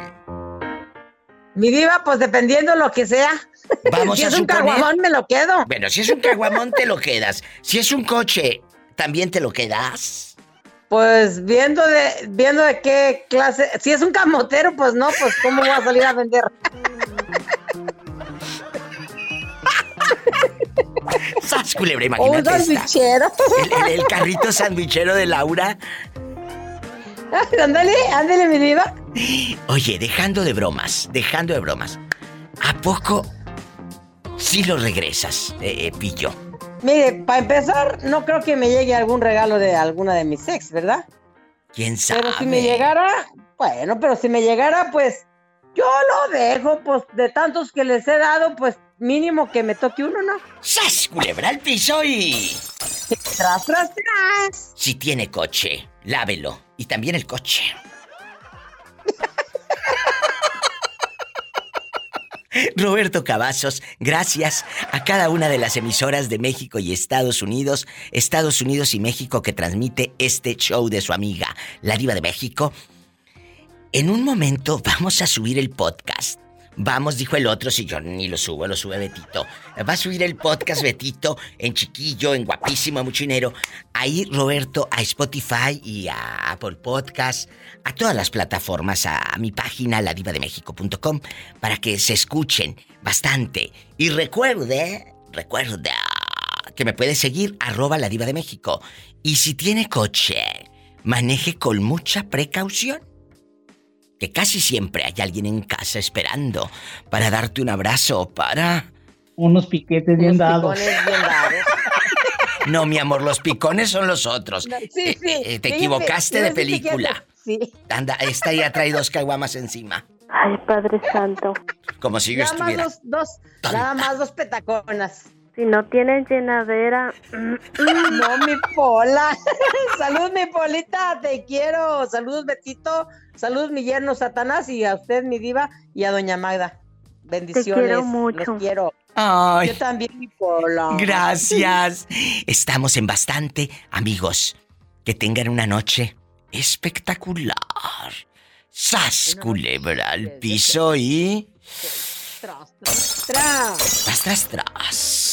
Mi diva, pues dependiendo lo que sea. Vamos si a es un caguamón, me lo quedo. Bueno, si es un caguamón, te lo quedas. Si es un coche, ¿también te lo quedas? Pues viendo de, viendo de qué clase. Si es un camotero, pues no, pues cómo voy a salir a vender. ¡Sas, culebra! Un Imagínate esta. sandwichero. El, el- el carrito sandwichero de Laura. ándale, ándale, mi diva. Oye, dejando de bromas, dejando de bromas. ¿A poco sí lo regresas, eh, eh, Pillo? Mire, para empezar, no creo que me llegue algún regalo de alguna de mis ex, ¿verdad? ¿Quién sabe? Pero si me llegara, bueno, pero si me llegara, pues yo lo dejo, pues de tantos que les he dado, pues mínimo que me toque uno, ¿no? ¡Sas! Culebra al piso y. Tras, tras, tras. Si tiene coche, lávelo. Y también el coche. Roberto Cavazos, gracias a cada una de las emisoras de México y Estados Unidos, Estados Unidos y México que transmite este show de su amiga, la diva de México. En un momento vamos a subir el podcast. Vamos, dijo el otro, si yo ni lo subo, lo sube Betito. Va a subir el podcast Betito en chiquillo, en guapísimo, mucho dinero. Ahí, Roberto, a Spotify y a Apple Podcast, a todas las plataformas, a, a mi página, ladivademexico.com, para que se escuchen bastante. Y recuerde, recuerda que me puede seguir, arroba la diva de México. Y si tiene coche, maneje con mucha precaución que casi siempre hay alguien en casa esperando para darte un abrazo o para... Unos piquetes bien dados. No, mi amor, los picones son los otros. No, sí, sí. Eh, te equivocaste de película. Sí. Anda, esta ya trae dos caguamas encima. Ay, Padre Santo. Como si yo Nada más estuviera... dos, dos, nada más dos petaconas. Si no tienen llenadera. No, mi pola. Salud, mi polita, te quiero. Saludos, Betito. Saludos, mi yerno Satanás. Y a usted, mi diva. Y a doña Magda. Bendiciones. quiero mucho. Los quiero. Ay. Yo también, mi pola. Gracias. Estamos en bastante, amigos. Que tengan una noche espectacular. ¡Sas, culebra al piso y... Tras, tras, tras. Tras, tras, tras.